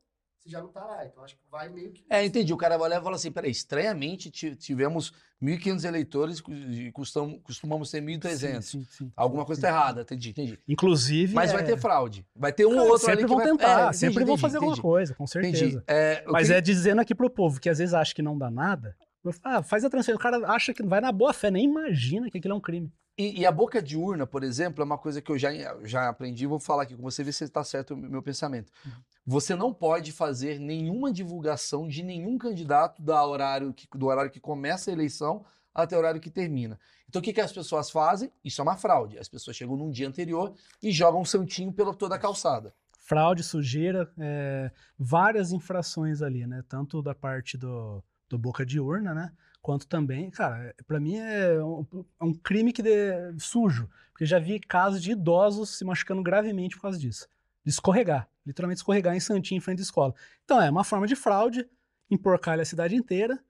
você já não tá lá. Então, acho que vai meio que. É, entendi. O cara vai olhar e fala assim: peraí, estranhamente ti- tivemos 1.500 eleitores e custam, costumamos ter 1.300. Sim, sim, sim. Alguma coisa tá errada, entendi, entendi. Inclusive. Mas vai é, ter fraude. Vai ter um cara, ou outro sempre ali que vão vai... tentar, É, entendi, sempre vão entendi, fazer alguma entendi. coisa, com certeza. Entendi. É, Mas queria- é dizendo aqui pro povo que às vezes acha que não dá nada. Ah, faz a transferência. O cara acha que vai na boa fé, nem imagina que aquilo é um crime. E, e a boca de urna, por exemplo, é uma coisa que eu já, já aprendi, vou falar aqui com você, ver se está certo o meu pensamento. Uhum. Você não pode fazer nenhuma divulgação de nenhum candidato da horário que- do horário que começa a eleição até o horário que termina. Então o que, que as pessoas fazem? Isso é uma fraude. As pessoas chegam num dia anterior e jogam um santinho pela toda a calçada. Fraude, sujeira, é, várias infrações ali, né? Tanto da parte do, do boca de urna, né? Quanto também, cara, pra mim é um, é um crime que de- sujo. Porque já vi casos de idosos se machucando gravemente por causa disso. De escorregar, literalmente escorregar em santinho em frente à escola. Então é uma forma de fraude, emporcalha a cidade inteira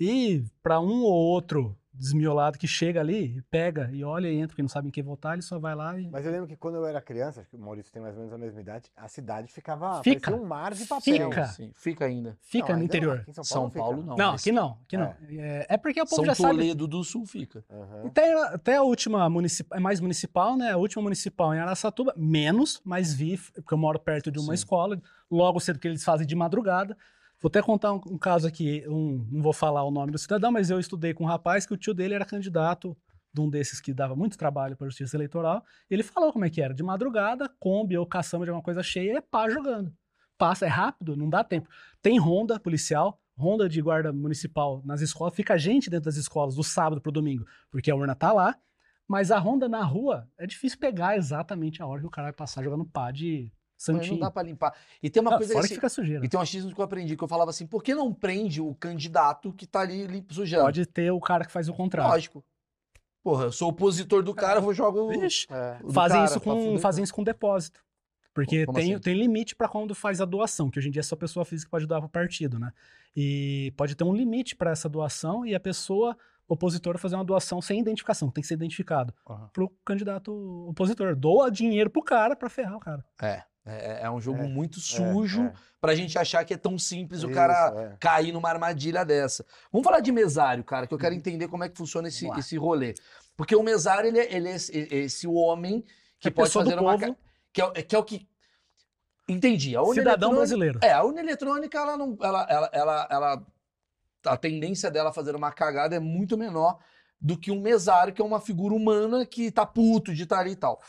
e para um ou outro desmiolado que chega ali, pega e olha e entra, porque não sabe em quem votar, ele só vai lá e. Mas eu lembro que quando eu era criança, acho que o Maurício tem mais ou menos a mesma idade, a cidade ficava. Fica. um mar de papel. Fica. Sim, fica ainda. Fica Não, no ainda interior. aqui em São São Paulo, Paulo, fica. não. Não, aqui não, aqui não. É, é porque o povo São já sabe. Toledo do Sul fica. Aham. Até, até a última municipal, é mais municipal, né? A última municipal em Araçatuba, menos, mas vi, porque eu moro perto de uma Sim. escola, logo cedo que eles fazem de madrugada. Vou até contar um, um caso aqui, um- não vou falar o nome do cidadão, mas eu estudei com um rapaz que o tio dele era candidato de um desses que dava muito trabalho para a justiça eleitoral. Ele falou como é que era. De madrugada, Kombi ou caçamba de alguma coisa cheia, é pá jogando. Passa, é rápido, não dá tempo. Tem ronda policial, ronda de guarda municipal nas escolas, fica gente dentro das escolas do sábado pro domingo, porque a urna tá lá. Mas a ronda na rua é difícil pegar exatamente a hora que o cara vai passar jogando pá de Mas santinho. não dá pra limpar. E tem uma Ah, coisa fora que que fica sujeira. E tem um achismo que eu aprendi, que eu falava assim, por que não prende o candidato que tá ali limpo sujando? Pode ter o cara que faz o contrário. Lógico. Porra, eu sou opositor do cara, eu vou jogar o, Vixe, É. fazem cara isso com fazem isso com depósito. Porque Como tem, assim? tem limite para quando faz a doação, que hoje em dia é só pessoa física pode doar para o partido, né? E pode ter um limite para essa doação e a pessoa opositora fazer uma doação sem identificação, tem que ser identificado Aham. pro candidato opositor. Doa dinheiro pro cara para ferrar o cara. É, é, é um jogo É, muito É, sujo é. pra gente achar que é tão simples o Isso, cara é. cair numa armadilha dessa. Vamos falar de mesário, cara, que eu quero entender como é que funciona esse, esse rolê. Porque o mesário, ele é, ele é esse, esse homem que É pode fazer uma... povo. ca- Que é, o- que é o que... Entendi. A Cidadão eletrônica- brasileiro. É, a urna eletrônica, ela não. Ela, ela, ela, ela- a tendência dela a fazer uma cagada é muito menor do que um mesário, que é uma figura humana que tá puto de estar ali e tal.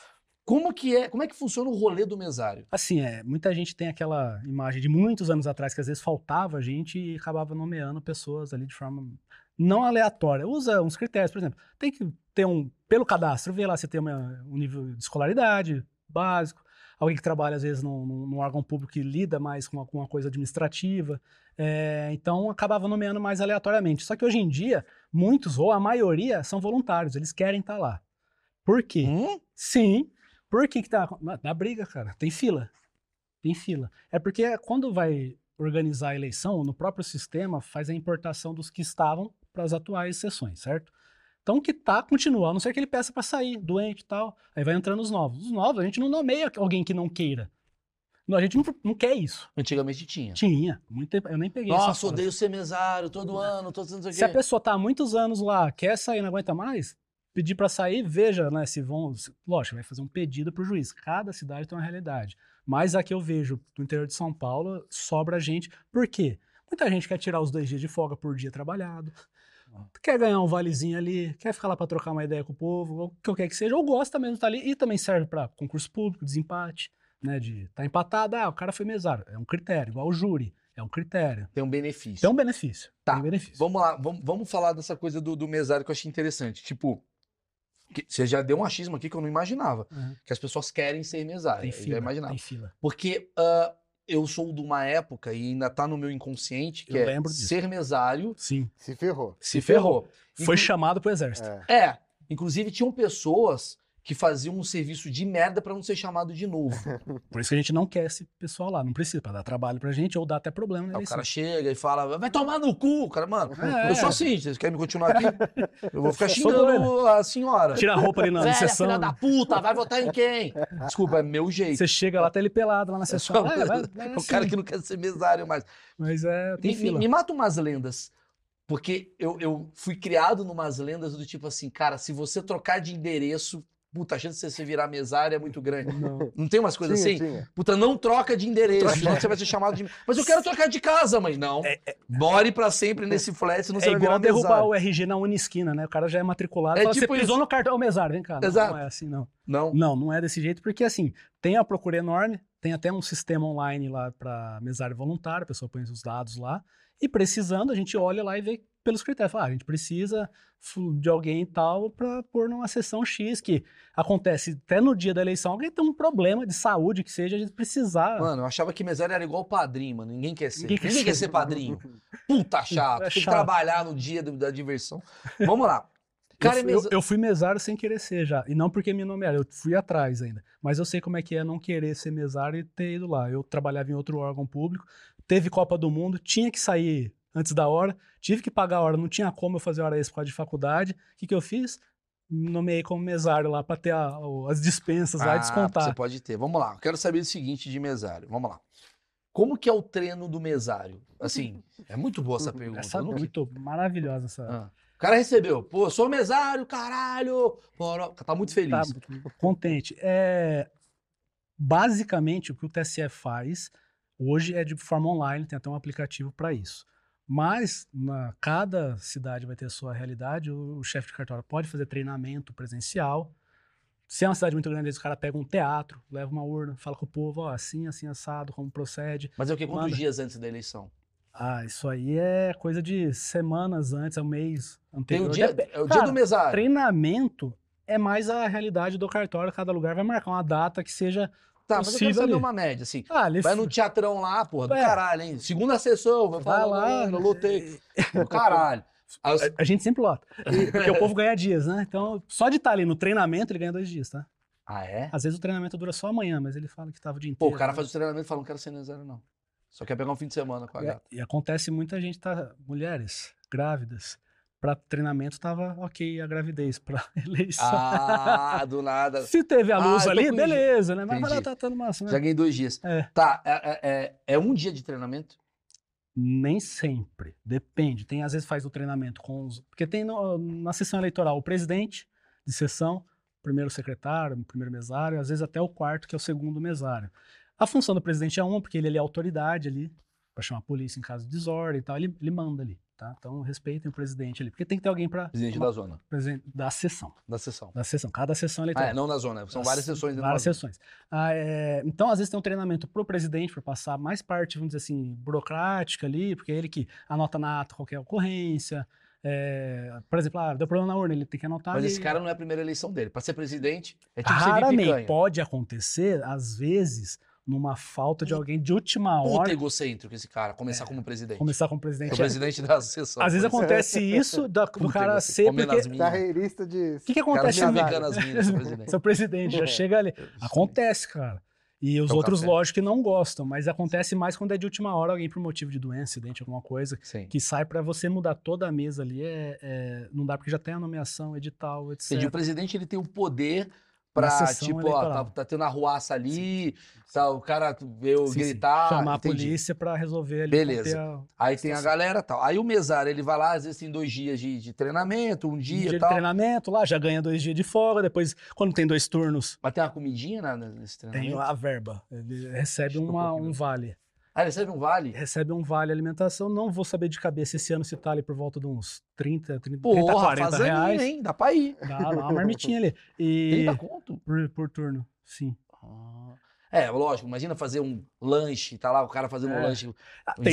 Como que é, como é que funciona o rolê do mesário? Assim, é, muita gente tem aquela imagem de muitos anos atrás que às vezes faltava gente e acabava nomeando pessoas ali de forma não aleatória. Usa uns critérios, por exemplo, tem que ter um, pelo cadastro, vê lá se tem uma- um nível de escolaridade básico, alguém que trabalha às vezes num, num- órgão público que lida mais com uma, com uma coisa administrativa. É, então acabava nomeando mais aleatoriamente. Só que hoje em dia, muitos, ou a maioria, são voluntários, eles querem estar lá. Por quê? Hum? Sim. Por que que tá... Na, briga, cara, tem fila. Tem fila. É porque quando vai organizar a eleição, no próprio sistema faz a importação dos que estavam para as atuais sessões, certo? Então o que tá, continua, a não ser que ele peça para sair, doente e tal. Aí vai entrando os novos. Os novos, a gente não nomeia alguém que não queira. Não, a gente não, não quer isso. Antigamente tinha. Tinha. Muito tempo, eu nem peguei Nossa, odeio ser mesário todo ano, todo ano, não sei o Se a pessoa tá há muitos anos lá, quer sair, não aguenta mais, pedir para sair, veja, né, se vão, lógico, vai fazer um pedido pro juiz. Cada cidade tem uma realidade. Mas aqui eu vejo, no interior de São Paulo, sobra gente. Por quê? Muita gente quer tirar os dois dias de folga por dia trabalhado. Quer ganhar um valezinho ali, quer ficar lá para trocar uma ideia com o povo, ou o que quer que seja, ou gosta mesmo de estar ali, e também serve para concurso público, desempate, né, de tá empatado, ah, o cara foi mesário, é um critério, igual o júri, é um critério. Tem um benefício. Tem um benefício, Tá, tem benefício. Vamos lá, vamos, vamos falar dessa coisa do, do mesário que eu achei interessante. Tipo, que você já deu um achismo aqui que eu não imaginava. Uhum. Que as pessoas querem ser mesário. Tem eu já fila, imaginava. tem fila. Porque ah, eu sou de uma época e ainda tá no meu inconsciente que Eu é ser mesário Sim. Se ferrou. se ferrou. Foi Inclu- chamado pro exército. É. É, inclusive tinham pessoas que faziam um serviço de merda pra não ser chamado de novo. Por isso que a gente não quer esse pessoal lá. Não precisa, pra dar trabalho pra gente ou dar até problema na Aí o eleição. cara chega e fala, vai tomar no cu, cara, mano. É. Eu sou assim, vocês querem me continuar aqui? Eu vou ficar xingando a senhora. Tira a roupa ali na, na Velha, sessão. filha da puta, vai votar em quem? Desculpa, é meu jeito. Você chega lá, tá ele pelado lá na sessão. sou- É, vai- vai o assim. cara que não quer ser mesário mais. Mas é, tem Me, me, fila. me mata umas lendas. Porque eu, eu fui criado numas lendas do tipo assim, cara, se você trocar de endereço, puta, a chance de você se virar mesário é muito grande. Não. Não tem umas coisas Tinha, assim? tinha. Puta, não troca de endereço, Troca. senão você vai ser chamado de. Mas eu quero trocar de casa, mãe. Não. More pra sempre nesse flat, senão você É vai igual derrubar mesário. o RG na Unisquina, né? O cara já é matriculado. É fala, tipo você pisou isso. no cartão, ô mesário, vem cá. Não, Exato. Não é assim, não. Não. Não, não é desse jeito, porque assim, tem a procura enorme, tem até um sistema online lá para mesário voluntário, a pessoa põe os dados lá, e precisando, a gente olha lá e vê pelos critérios. Fala, ah, a gente precisa de alguém e tal para pôr numa sessão X, que acontece até no dia da eleição, alguém tem um problema de saúde que seja, a gente precisar. Mano, eu achava que mesário era igual padrinho, mano. Ninguém quer ser. Ninguém Ninguém, quer quer ser. ser padrinho. Puta chato. É Tem que chato. trabalhar no dia do- da diversão. Vamos lá. Eu Cara, é fui- eu, eu fui mesário sem querer ser já. E não porque me nomearam, eu fui atrás ainda. Mas eu sei como é que é não querer ser mesário e ter ido lá. Eu trabalhava em outro órgão público, teve Copa do Mundo, tinha que sair antes da hora. Tive que pagar a hora, não tinha como eu fazer hora extra por causa de faculdade. O que, que eu fiz? Me nomeei como mesário lá para ter a- as dispensas lá e Ah, descontar. Você pode ter. Vamos lá. Eu quero saber o seguinte de mesário. Vamos lá. Como que é o treino do mesário? Assim, é muito boa essa pergunta. Essa é nunca- muito maravilhosa essa. Ah. O cara recebeu. Pô, sou mesário, caralho. Bora. Tá muito feliz. Tá contente. É, basicamente, o que o TSE faz hoje é de forma online, tem até um aplicativo para isso. Mas na, cada cidade vai ter a sua realidade. O, o chefe de cartório pode fazer treinamento presencial. Se é uma cidade muito grande, o cara pega um teatro, leva uma urna, fala com o povo, ó, assim, assim, assado, como procede. Mas é o que? Quantos Manda. dias antes da eleição? Ah, isso aí é coisa de semanas antes, é um mês Tem anterior. o dia, Dep- é o dia Cara, do mesário. Treinamento é mais a realidade do cartório. Cada lugar vai marcar uma data que seja. Tá, mas eu quero saber uma média, assim. Ah, Vai no teatrão lá, porra, do É. caralho, hein? Segunda sessão, vai vai falar, lá. eu lutei. Do caralho. Aí os- A, a gente sempre lota. E- porque o povo ganha dias, né? Então, só de estar ali no treinamento, ele ganha dois dias, tá? Ah, é? Às vezes o treinamento dura só amanhã, mas ele fala que tava o dia Pô, inteiro. o cara né? faz o treinamento e fala, não quero ser mesário, não. Só quer pegar um fim de semana com a E, gata. e acontece muita gente tá. Mulheres grávidas. Pra treinamento tava ok a gravidez. Pra eleição. Ah, do nada. Se teve a Ah, luz tô ali, beleza, né? Mas vai lá, tá, tá no máximo, né? Já ganhei dois dias. É. Tá, é, é- é- é um dia de treinamento? Nem sempre. Depende. Tem, às vezes, faz o treinamento com os. Porque tem no- na sessão eleitoral o presidente de sessão, primeiro secretário, primeiro mesário, às vezes até o quarto, que é o segundo mesário. A função do presidente é uma, porque ele, ele é autoridade ali, para chamar a polícia em caso de desordem e tal. Ele, ele manda ali, tá? Então respeitem o presidente ali. Porque tem que ter alguém para. Presidente da zona, Da sessão. da sessão. Da sessão. Cada sessão Ah, eleitoral. é, não na zona. São várias sessões Várias sessões. Ah, é, então, às vezes, tem um treinamento pro presidente, para passar mais parte, vamos dizer assim, burocrática ali, porque é ele que anota na ata qualquer ocorrência. É, por exemplo, ah, deu problema na urna, ele tem que anotar Mas ali. esse cara não é a primeira eleição dele. Pra ser presidente, é tipo Raramente pode acontecer, às vezes, numa falta de alguém de última Puta hora egocêntrico esse cara, começar como presidente. começar como É presidente. o presidente da sessão. Às vezes acontece isso da- do Puta cara ser porque... O. Carreirista de. que, que O cara acontece? as minas, seu presidente. Seu presidente já chega ali. Acontece, cara. E os É o outros, café. lógico, que não gostam, mas acontece mais quando é de última hora, alguém por motivo de doença, acidente, alguma coisa, Sim. que sai pra você mudar toda a mesa ali. É, é- não dá porque já tem a nomeação, edital, etc. Entendi. O presidente ele tem o poder pra, tipo, ó, eleitoral. tá, tá tendo arruaça ali, tá, o cara veio Sim, sim. gritar. Chamar entendi. a polícia pra resolver ali. Beleza. a- Aí tem a galera e tal. Aí o mesário, ele vai lá, às vezes tem dois dias de, de treinamento, um um dia dia e de tal. treinamento lá, já ganha dois dias de folga, depois, quando tem dois turnos, Mas tem uma comidinha na- nesse tem treinamento? a verba. Ele recebe uma- um um vale. Ah, recebe um vale? Recebe um vale alimentação. Não vou saber de cabeça esse ano se tá ali por volta de uns 30, 30, 30 Porra, 40 fazaninha, reais. hein? Dá pra ir. Dá lá uma marmitinha ali. E 30 conto? por, por turno, sim. Ah. É, lógico, imagina fazer um lanche, tá lá o cara fazendo um É. lanche. Tem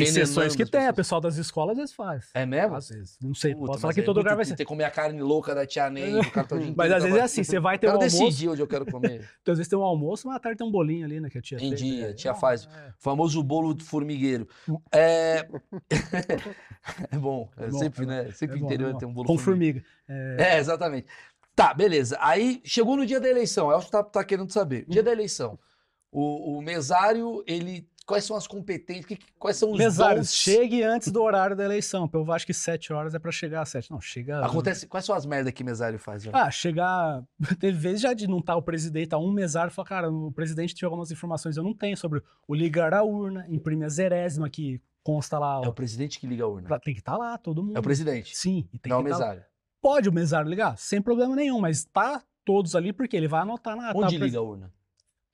envenenando sessões que tem, pessoas. pessoal das escolas às vezes faz. É mesmo? Às vezes. Não sei, Puta, posso falar que é todo lugar vai ser. Tem que comer a carne louca da tia Ney, o cara tá o dia Mas às vezes é assim, você vai ter um almoço, decidir onde eu quero comer. então, às vezes tem um almoço, mas à tarde tem um bolinho ali, né, que a tia Em dia, a tia faz. é. Famoso bolo do formigueiro. Hum. É. é bom. É É bom, sempre, é né? Sempre É interior é tem um bolo Com formiga. É, É, exatamente. Tá, beleza. Aí chegou no dia da eleição. Eu que tá, tá querendo saber. Dia da eleição. O, o mesário, ele. Quais são as competências? que- quais são os Mesários, dons? chegue antes do horário da eleição. Eu acho que 7 horas é pra chegar às 7. Não, chega. Acontece. Quais são as merdas que mesário faz? velho? Ah, chegar. Teve vezes já de não estar o presidente, tá um mesário e falar, cara, o presidente tinha algumas informações eu não tenho sobre o ligar a urna, imprimir a zerésima que consta lá. É o presidente que liga a urna. tem que estar lá, todo mundo. É o presidente. Sim, e tem Não é o tá- mesário. Pode o mesário ligar, sem problema nenhum, mas tá todos ali porque ele vai anotar na tá, Onde pres- liga a urna?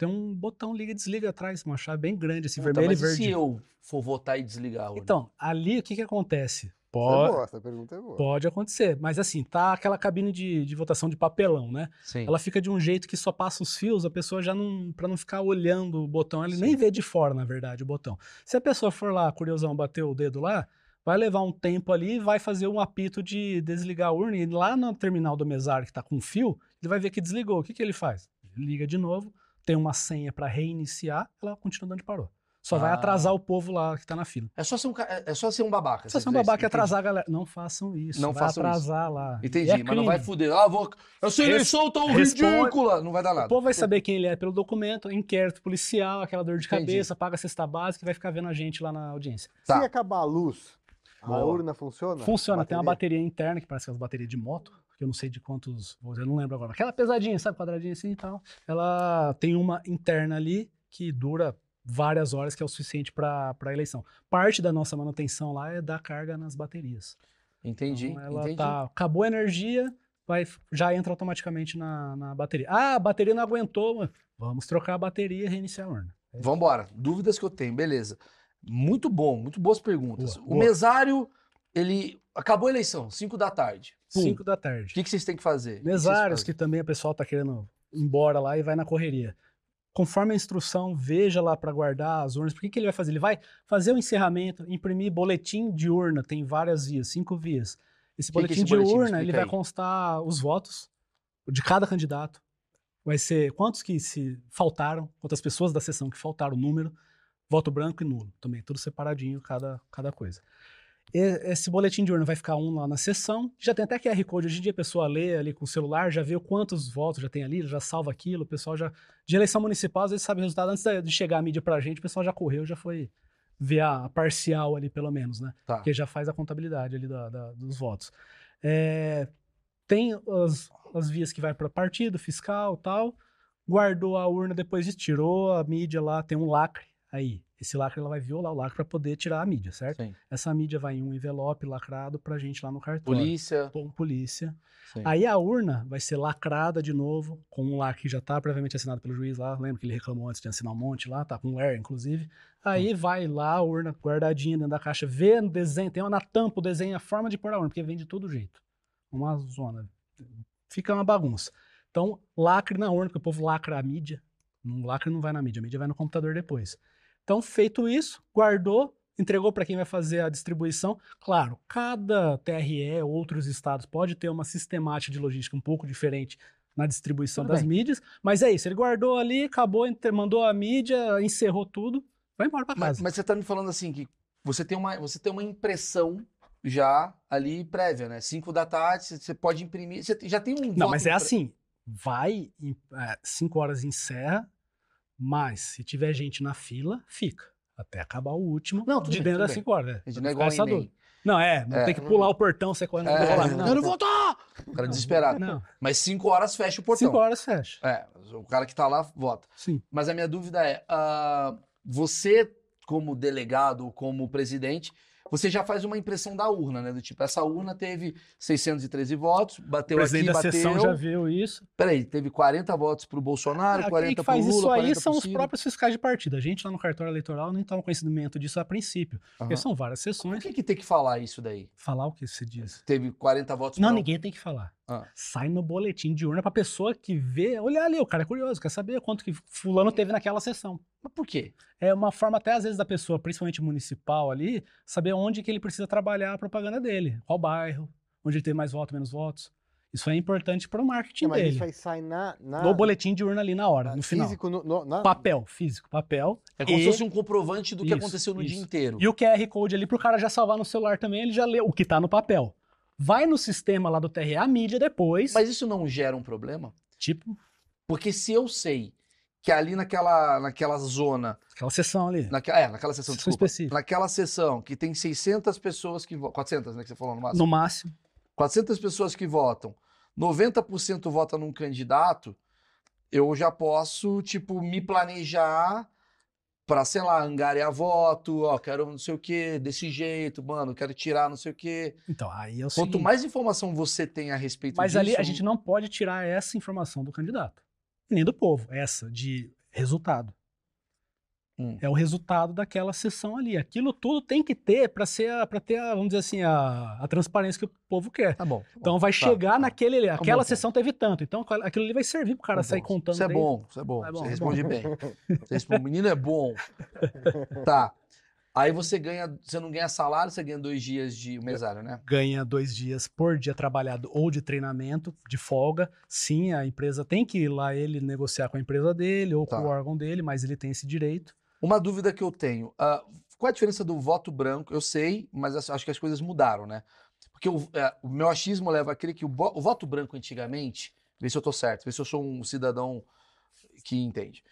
Tem um botão liga e desliga atrás, uma chave bem grande, assim, Puta, vermelho mas e e verde. se eu for votar e desligar a urna? Então, ali o que que acontece? É Pode, boa, essa pergunta é boa. pode acontecer, mas assim, tá aquela cabine de, de votação de papelão, né? Sim. Ela fica de um jeito que só passa os fios, a pessoa já não. Pra não ficar olhando o botão, ele Sim. nem vê de fora, na verdade, o botão. Se a pessoa for lá, curiosão, bater o dedo lá, vai levar um tempo ali e vai fazer um apito de desligar a urna. E lá no terminal do mesário que tá com fio, ele vai ver que desligou. O que, que ele faz? Ele liga de novo, tem uma senha pra reiniciar, ela continua de onde parou. Só vai Ah. atrasar o povo lá que tá na fila. É só ser um, é- é só ser um babaca. É um dizer isso. babaca e atrasar a galera. Não façam isso. Não vai façam isso. atrasar lá. Entendi, É mas não vai crime. fuder. Ah, vou. Essa Res- eleição tão responde- ridícula! Não vai dar O nada. povo vai saber quem ele é pelo documento, inquérito policial, aquela dor de Entendi. cabeça, paga a cesta básica e vai ficar vendo a gente lá na audiência. Tá. Se acabar a luz, A Boa. urna funciona? Funciona, tem uma Bateria? bateria interna, que parece aquelas baterias de moto, eu não sei de quantos eu não lembro agora. Aquela pesadinha, sabe, quadradinha assim e tal. Ela tem uma interna ali que dura várias horas, que é o suficiente para a eleição. Parte da nossa manutenção lá é dar carga nas baterias. Entendi, Então, ela entendi. tá, acabou a energia, vai, já entra automaticamente na, na bateria. Ah, a bateria não aguentou, mano. vamos trocar a bateria e reiniciar a urna. Vambora. Dúvidas que eu tenho, beleza. Muito bom, muito boas perguntas. Boa, o boa. mesário, ele. Acabou a eleição, 5 da tarde. Pum. 5 da O tarde. que, que vocês têm que fazer? O que que Mesários, também o pessoal tá querendo ir embora lá e vai na correria. Conforme a instrução, veja lá para guardar as urnas. Por que, que ele vai fazer? Ele vai fazer o encerramento, imprimir boletim de urna, tem várias vias, cinco vias. Esse boletim esse de boletim? urna, Explica ele vai aí. constar os votos de cada candidato. Vai ser quantos que se faltaram, quantas pessoas da sessão que faltaram, o número, voto branco e nulo. Também tudo separadinho, cada, cada coisa. Esse boletim de urna vai ficar um lá na sessão. Já tem até QR Code. Hoje em dia a pessoa lê ali com o celular, já vê quantos votos já tem ali, já salva aquilo. O pessoal já. De eleição municipal, às vezes sabe o resultado. Antes de chegar a mídia pra gente, o pessoal já correu, já foi ver a parcial ali, pelo menos, né? Tá. Porque já faz a contabilidade ali da- da- dos votos. É, tem as, as vias que vai para partido, fiscal tal. Guardou a urna depois tirou a mídia lá, tem um lacre aí. Esse lacre ela vai violar o lacre para poder tirar a mídia, certo? Sim. Essa mídia vai em um envelope lacrado pra gente lá no cartório. Polícia. Com polícia. Sim. Aí a urna vai ser lacrada de novo, com um lacre que já tá previamente assinado pelo juiz lá. Lembra que ele reclamou antes de assinar um monte lá, tá com Air, inclusive. Aí vai lá a urna guardadinha dentro da caixa, vê no desenho, tem uma na tampa o desenho, a forma de pôr a urna, porque vem de todo jeito. Uma zona. Fica uma bagunça. Então, lacre na urna, porque o povo lacra a mídia. Um lacre não vai na mídia, a mídia vai no computador depois. Então, feito isso, guardou, entregou para quem vai fazer a distribuição. Claro, cada TRE, outros estados, pode ter uma sistemática de logística um pouco diferente na distribuição Tudo das bem. mídias, mas é isso, ele guardou ali, acabou, mandou a mídia, encerrou tudo, vai embora para Mas, casa. mas você tá me falando assim que você tem uma, você tem uma impressão já ali prévia, né? 5 da tarde, você- pode imprimir. Você já tem um Não, voto mas é assim, vai, 5 horas encerra, mas se tiver gente na fila, fica. Até acabar o último, Não, tudo de bem, dentro das. 5 horas. né? A gente Pra não é igual essa dúvida. Não, é, não É. tem que pular o portão, você correndo É, pra lá. não, Não, não. não votar! O cara desesperado. Não, Mas 5 horas fecha o portão. 5 horas fecha. É, o cara que tá lá vota. Sim. Mas a minha dúvida é: ah, você, como delegado ou como presidente, você já faz uma impressão da urna, né? Do tipo, essa urna teve 613 votos, O bateu presidente aqui, da bateu. sessão já viu isso. Peraí, teve 40 votos pro Bolsonaro, Ah, 40 quem pro faz Lula, isso aí 40 são os próprios fiscais de partido. A gente lá no cartório eleitoral nem toma conhecimento disso a princípio. Porque Aham. são várias Por sessões. que, que tem que falar isso daí? Falar o que se diz. Teve 40 votos Não, pra- ninguém tem que falar. Ah. Sai no boletim de urna pra pessoa que vê, olhar ali, o cara é curioso, quer saber quanto que fulano teve naquela sessão. Mas por quê? É uma forma até às vezes da pessoa, principalmente municipal ali, saber onde que ele precisa trabalhar a propaganda dele, qual bairro, onde ele tem mais votos, menos votos. Isso é importante para o marketing Não, mas dele. isso aí sai na. na No boletim de urna ali na hora, na- no final. Físico, no, no- na- Papel, físico, papel. É como e, se fosse um comprovante do que Isso, aconteceu no dia isso. inteiro. e o QR Code ali pro cara já salvar no celular também, ele já lê o que tá no papel. Vai no sistema lá do TRE, a mídia depois, Mas isso não gera um problema? tipo, Porque se eu sei que ali naquela, naquela zona, aquela sessão ali. naquela, é, naquela sessão, Sessão desculpa, específica. naquela sessão que tem 600 pessoas que votam, 400, né, que você falou no máximo, No máximo. 400 pessoas que votam, 90% vota num candidato, eu já posso, tipo, me planejar pra, sei lá, angariar voto, ó, quero não sei o quê, desse jeito, mano, quero tirar não sei o quê. Então, aí é o Quanto seguinte, mais informação você tem a respeito Mas disso... ali a gente não pode tirar essa informação do candidato. Nem do povo, essa de resultado. Hum. É o resultado daquela sessão ali. Aquilo tudo tem que ter para ser para ter, a, vamos dizer assim, a, a transparência que o povo quer. Tá bom. tá bom. Então vai Tá, chegar tá. naquele, bom aquela ponto. sessão teve tanto. Então aquilo ali vai servir pro cara Tá sair bom. contando. Isso é daí. bom, isso é bom. É bom, você responde bem. Você responde, o menino é bom. Tá. Aí você ganha, você não ganha salário, você ganha dois dias de mesário, né? Ganha dois dias por dia trabalhado ou de treinamento, de folga. Sim, a empresa tem que ir lá ele negociar com a empresa dele ou Tá. com o órgão dele, mas ele tem esse direito. Uma dúvida que eu tenho. ah, qual a diferença do voto branco? Eu sei, mas acho- que as coisas mudaram, né? Porque o, é, o meu achismo leva a crer que o, o voto branco antigamente, vê se eu tô certo, vê se eu sou um cidadão que entende.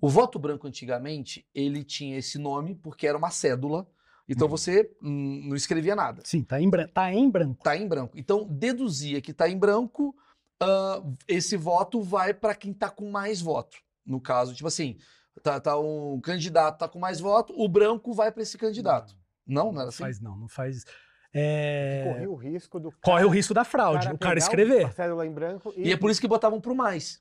O voto branco antigamente, ele tinha esse nome porque era uma cédula Então Uhum. você hum, não escrevia nada. Sim, tá em, tá em branco. Tá em branco. Então deduzia que tá em branco, ah, esse voto vai para quem tá com mais voto. No caso, tipo assim, tá, tá um candidato tá com mais voto, o branco vai para esse candidato. Não, não era Não assim? faz, não, não faz. É, Corre o risco do corre o risco da fraude, o cara pegar escrever. A cédula em branco e. E é por isso que botavam pro mais.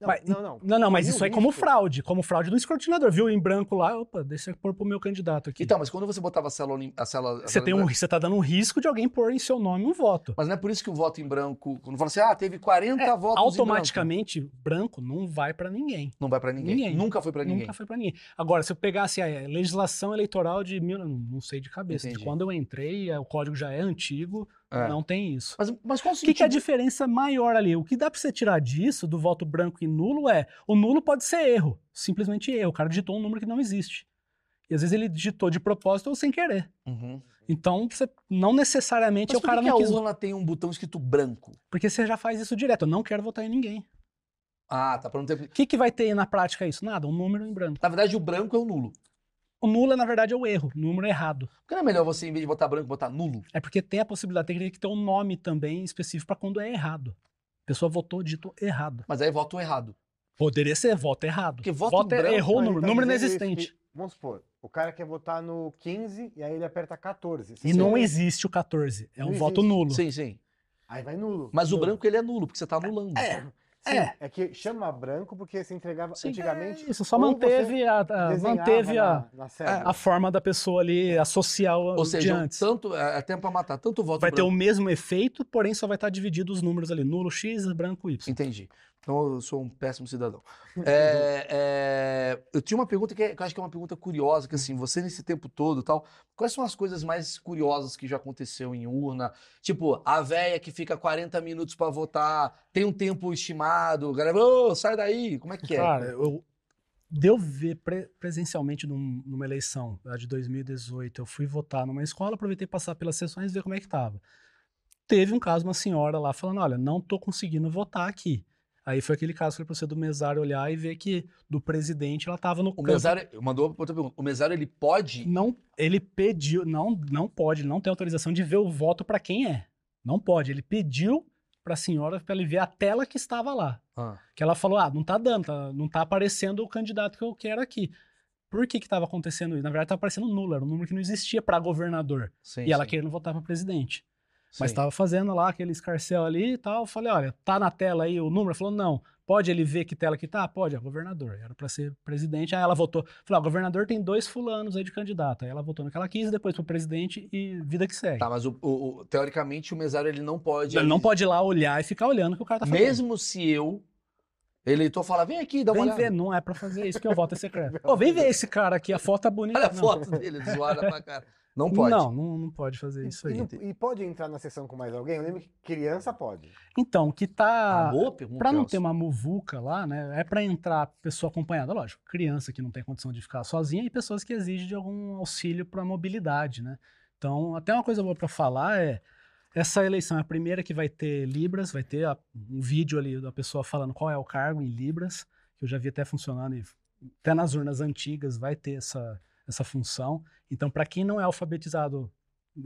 Não, Mas- não, não. Não, não, mas isso aí como fraude, como fraude do escrutinador. Viu em branco lá, opa, deixa eu pôr pro meu candidato aqui. Então, mas quando você botava a célula, a célula, a você, célula tem em um, branco- você tá dando um risco de alguém pôr em seu nome um voto. Mas não é por isso que o voto em branco, quando fala assim, ah, teve 40 É, votos automaticamente, branco. não vai pra ninguém. branco. Não vai pra ninguém. Ninguém. Nunca foi pra ninguém. Nunca foi pra ninguém. Agora, se eu pegasse a legislação eleitoral de mil, não sei de cabeça, Entendi. de quando eu entrei, é, o código já é antigo, É. não tem isso. Mas, mas qual o O que, que é a diferença maior ali? O que dá pra você tirar disso, do voto branco e nulo, é o nulo pode ser erro, simplesmente erro. O cara digitou um número que não existe. E às vezes ele digitou de propósito ou sem querer. Uhum. Então, você, não necessariamente Mas o por cara que, que não a quis. urna tem um botão escrito branco? Porque você já faz isso direto. Eu não quero votar em ninguém. Ah, tá. Pra não ter... O que, que vai ter na prática isso? Nada, um número em branco. Na verdade, o branco é o nulo. O nulo, na verdade, é o erro, o número errado. Por que não é melhor você, em vez de botar branco, botar nulo? É porque tem a possibilidade, tem que ter um nome também específico para quando é errado. A pessoa votou dito errado. Mas aí voto errado. Poderia ser voto errado. Porque voto é- branco, errou o número, tá número inexistente. que- vamos supor, o cara quer votar no 15 e aí ele aperta 14. E não existe o 14. É um Não voto existe. nulo. Sim, sim. Aí vai nulo. Mas o Nulo. branco, ele é nulo, porque você tá anulando. É. É. é que chama branco porque se entregava Sim. antigamente. É isso, só manteve, a, a- manteve a, na, na a forma da pessoa ali, a social Ou seja, antes. tanto, é é tempo pra matar, tanto voto Vai ter branco. o mesmo efeito, porém só vai estar dividido os números ali. Nulo X, branco Y. Entendi. Então eu sou um péssimo cidadão. É, é, eu tinha uma pergunta que, é- que eu acho que é uma pergunta curiosa, que assim, você nesse tempo todo tal, quais são as coisas mais curiosas que já aconteceu em urna? Tipo, a véia que fica 40 minutos pra votar, tem um tempo estimado, galera, ô, sai daí, como é que é? Cara, eu deu ver pre- presencialmente num- numa eleição a de 2018. Eu fui votar numa escola, aproveitei passar pelas sessões e ver como é que tava. Teve um caso, uma senhora lá falando: olha, não tô conseguindo votar aqui. Aí foi aquele caso que foi do mesário olhar e ver que do presidente ela tava no O campo. mesário, mandou outra pergunta, o mesário ele pode, Não, ele pediu, não, não pode, não tem autorização de ver o voto para quem é. Não pode. Ele pediu para a senhora para ele ver a tela que estava lá. Ah, Que ela falou: ah, não tá dando, tá- não tá aparecendo o candidato que eu quero aqui. Por que que estava acontecendo isso? Na verdade, estava aparecendo nulo, era um número que não existia para governador. sim, e ela sim, querendo votar para presidente. Mas estava fazendo lá aquele escarcel ali e tal. Eu falei: olha, tá na tela aí o número? Falou: não. Pode ele ver que tela que tá? Pode, é governador. Era para ser presidente. Aí ela votou. Falei: ó, governador tem dois fulanos aí de candidato. Aí ela votou no que ela quis, depois pro presidente e vida que segue. Tá, mas o, o- o- teoricamente o mesário ele não pode. Ele não pode ir lá olhar e ficar olhando o que o cara tá fazendo. Mesmo se eu, eleitor, falar, vem aqui, dá uma Vem olhada. ver, não é pra fazer isso que o voto é secreto. Ô, vem ver esse cara aqui, a foto tá bonita. Olha a Não. foto dele, zoada pra cara. Não pode. Não, não, não pode fazer isso E, aí. não- e pode entrar na sessão com mais alguém? Eu lembro que criança pode. Então, o que Ah, tá. pergunta. Pra não ter uma muvuca lá, né? É pra entrar pessoa acompanhada, lógico. Criança que não tem condição de ficar sozinha e pessoas que exigem de algum auxílio pra mobilidade, né? Então, até uma coisa boa pra falar é. Essa eleição é a primeira que vai ter Libras, vai ter a- um vídeo ali da pessoa falando qual é o cargo em Libras, que eu já vi até funcionando, e até nas urnas antigas vai ter essa, essa função. Então, para quem não é alfabetizado,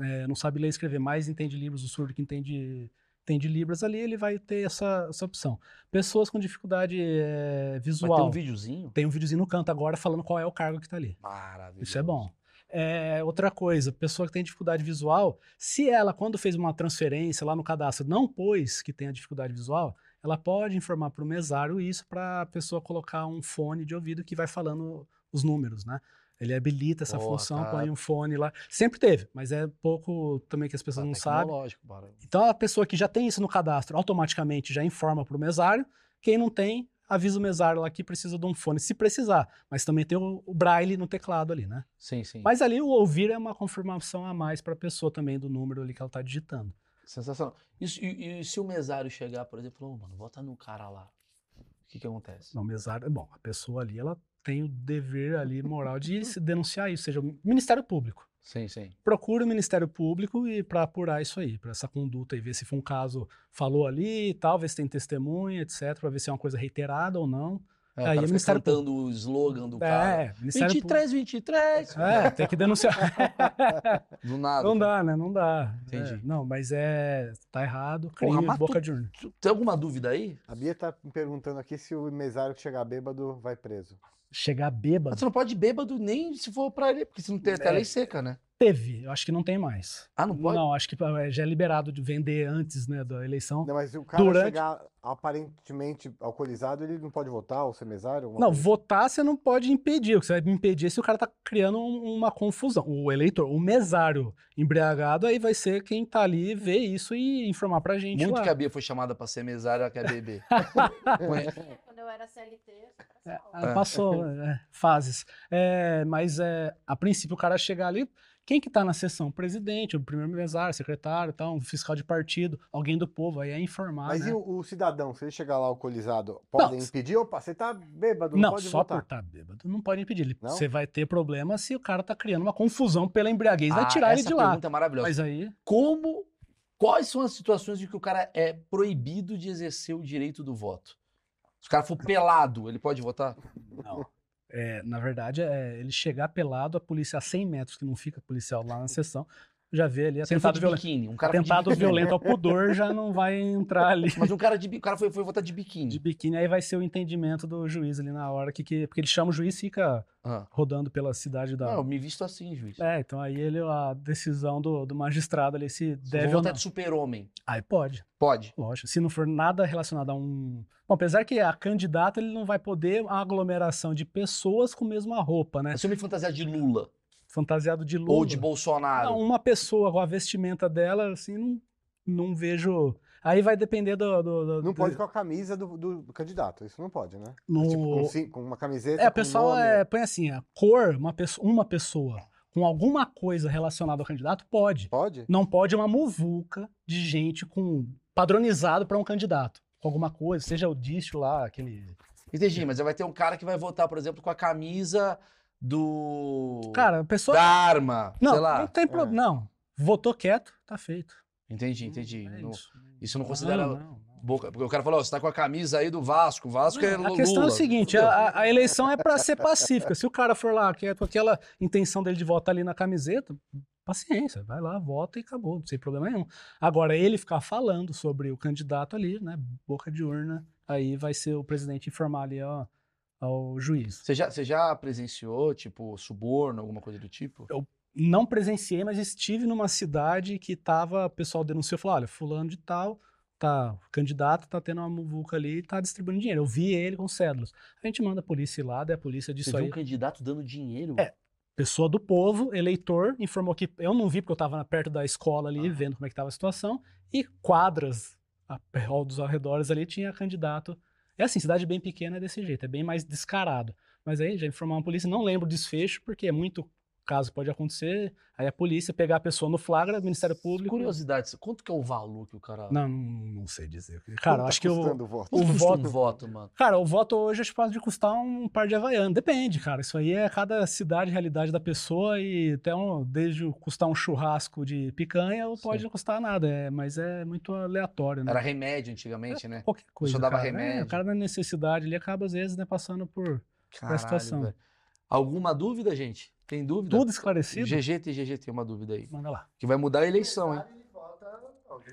é, não sabe ler e escrever, mas entende Libras, o surdo que entende, entende Libras ali, ele vai ter essa, essa opção. Pessoas com dificuldade é, ter visual, um videozinho? tem um videozinho no canto agora falando qual é o cargo que está ali. Maravilhoso. Isso é bom. É, outra coisa, pessoa que tem dificuldade visual, se ela, quando fez uma transferência lá no cadastro, não pôs que tem a dificuldade visual, ela pode informar para o mesário isso para a pessoa colocar um fone de ouvido que vai falando os números, né? Ele habilita essa Boa, função, tá. põe um fone lá. Sempre teve, mas é pouco também que as pessoas Tá não sabem. bora. Então a pessoa que já tem isso no cadastro automaticamente já informa para o mesário. Quem não tem, avisa o mesário lá que precisa de um fone, se precisar. Mas também tem o, o braille no teclado ali, né? Sim, sim. Mas ali o ouvir é uma confirmação a mais para a pessoa também do número ali que ela está digitando. Sensacional. E, se- e- e se o mesário chegar, por exemplo, "Ô, mano, vota no cara lá. O que que acontece? Não, o mesário, bom, a pessoa ali ela tem o dever ali moral de se denunciar isso, seja o Ministério Público. Sim, sim. Procure o Ministério Público e para apurar isso aí, para essa conduta e ver se foi um caso falou ali e tal, ver se tem testemunha, etc, para ver se é uma coisa reiterada ou não. É, Aí o cara o fica Ministério cantando o slogan do cara. É, Ministério Público. 23, 23. É, tem que denunciar. Do nada. não cara. dá, né? Não dá. Entendi. É, não, mas é. Tá errado. Porra, Crime, mas boca tu- de urna. Tem alguma dúvida aí? A Bia tá me perguntando aqui se o mesário que chegar bêbado vai preso. Chegar Mas bêbado. você não pode ir bêbado nem se for pra ele, porque você não tem até É. lei seca, né? Teve, eu acho que não tem mais. Ah, não pode? Não, acho que é, já é liberado de vender antes né, da eleição. Não, mas se o cara Durante- chegar aparentemente alcoolizado, ele não pode votar ou ser mesário? alguma Não, coisa? votar você não pode impedir. O que você vai impedir é se o cara tá criando um- uma confusão. O eleitor, o mesário embriagado, aí vai ser quem tá ali ver isso e informar pra gente Muito lá. que a Bia foi chamada pra ser mesária, ela quer beber. Quando eu era CLT, É, Passou é, fases. É, mas é, a princípio o cara chegar ali, quem que tá na sessão? O presidente, o primeiro mesário, secretário, tal, um fiscal de partido, alguém do povo, aí é informar, Mas né? e o, o cidadão, se ele chegar lá alcoolizado, podem Não, impedir? Opa, você tá bêbado, não, Não, pode só votar. por estar bêbado. Não pode impedir. Ele- Não? Você vai ter problema se o cara tá criando uma confusão pela embriaguez, vai Ah, tirar ele essa de lá. pergunta é maravilhosa. Mas aí, Como, quais são as situações em que o cara é proibido de exercer o direito do voto? Se o cara for pelado, ele pode votar? não. É, na verdade, é ele chegar pelado, a polícia a 100 metros, que não fica policial lá na sessão, já vê ali atentado de violento. biquíni, um cara de Atentado biquíni. violento ao pudor já não vai entrar ali. Mas um cara, de, o cara foi, foi votar de De biquíni. biquíni, aí vai ser o entendimento do juiz ali na hora, que, que, porque ele chama o juiz e fica Ah. rodando pela cidade da. Não, eu me visto assim, juiz. É, então aí ele, a decisão do, do magistrado ali se deve vou ou votar não. de super-homem. Aí pode. Pode. Lógico, se não for nada relacionado a um. Bom, apesar que a candidata ele não vai poder uma aglomeração de pessoas com a mesma roupa, né? Se eu me fantasiar de Lula Fantasiado de Lula. ou de Bolsonaro, Não, uma pessoa com a vestimenta dela, assim, não, não vejo. Aí vai depender do. do- do- Não do- pode com a camisa do, do- do candidato, isso não pode, né? No- Tipo, com, sim- com uma camiseta. É, o pessoal nome. é, põe assim: a cor, uma pessoa, uma pessoa com alguma coisa relacionada ao candidato, pode. Pode? Não pode uma muvuca de gente com padronizado para um candidato. Com alguma coisa, seja o dício lá, aquele. Entendi, mas vai ter um cara que vai votar, por exemplo, com a camisa do. Cara, a pessoa. da arma. não, sei lá. não tem problema. Não. Votou quieto, tá feito. Entendi, entendi. É Não- isso. isso não considera. Não, não. Boca, porque o cara falou, ó, você tá com a camisa aí do Vasco. O Vasco é a Lula. questão é o seguinte: a, a eleição é para ser pacífica. Se o cara for lá, que é com aquela intenção dele de votar ali na camiseta, paciência, vai lá, vota e acabou, tem problema nenhum. Agora, ele ficar falando sobre o candidato ali, né, boca de urna, aí vai ser o presidente informar ali ó, ao juiz. Você já, você já presenciou, tipo, suborno, alguma coisa do tipo? Não presenciei, mas estive numa cidade que tava, o pessoal denunciou, falou, olha, fulano de tal, tá, o candidato tá tendo uma muvuca ali e tá distribuindo dinheiro. Eu vi ele com cédulas. A gente manda a polícia ir lá, daí a polícia Você disso viu aí. um candidato dando dinheiro? É. Pessoa do povo, eleitor, informou que eu não vi porque eu estava perto da escola ali, Ah. vendo como é que estava a situação, e quadras a- ao dos arredores ali tinha candidato. É assim, cidade bem pequena é desse jeito, é bem mais descarado. Mas aí já informaram a polícia, não lembro o desfecho, porque é muito caso pode acontecer, aí a polícia pegar a pessoa no flagra, Ministério Público. Curiosidade, quanto que é o valor que o cara. Não, não, sei dizer. Cara, tá acho que o, voto? O voto- um voto, mano? Cara, o voto hoje acho que pode custar um par de Havaiano. Depende, cara. Isso aí é cada cidade, realidade da pessoa e até um, desde custar um churrasco de picanha ou pode Sim. não custar nada. É, mas é muito aleatório, né? Era remédio antigamente, né? Qualquer coisa. dava cara. É, remédio. o cara na necessidade ele acaba, às vezes, né, passando por Caralho, situação. velho. Alguma dúvida, gente? Tem dúvida? tudo esclarecido. GG, tem GG, tem uma dúvida aí. Manda lá. Que vai mudar a eleição, hein? Ele volta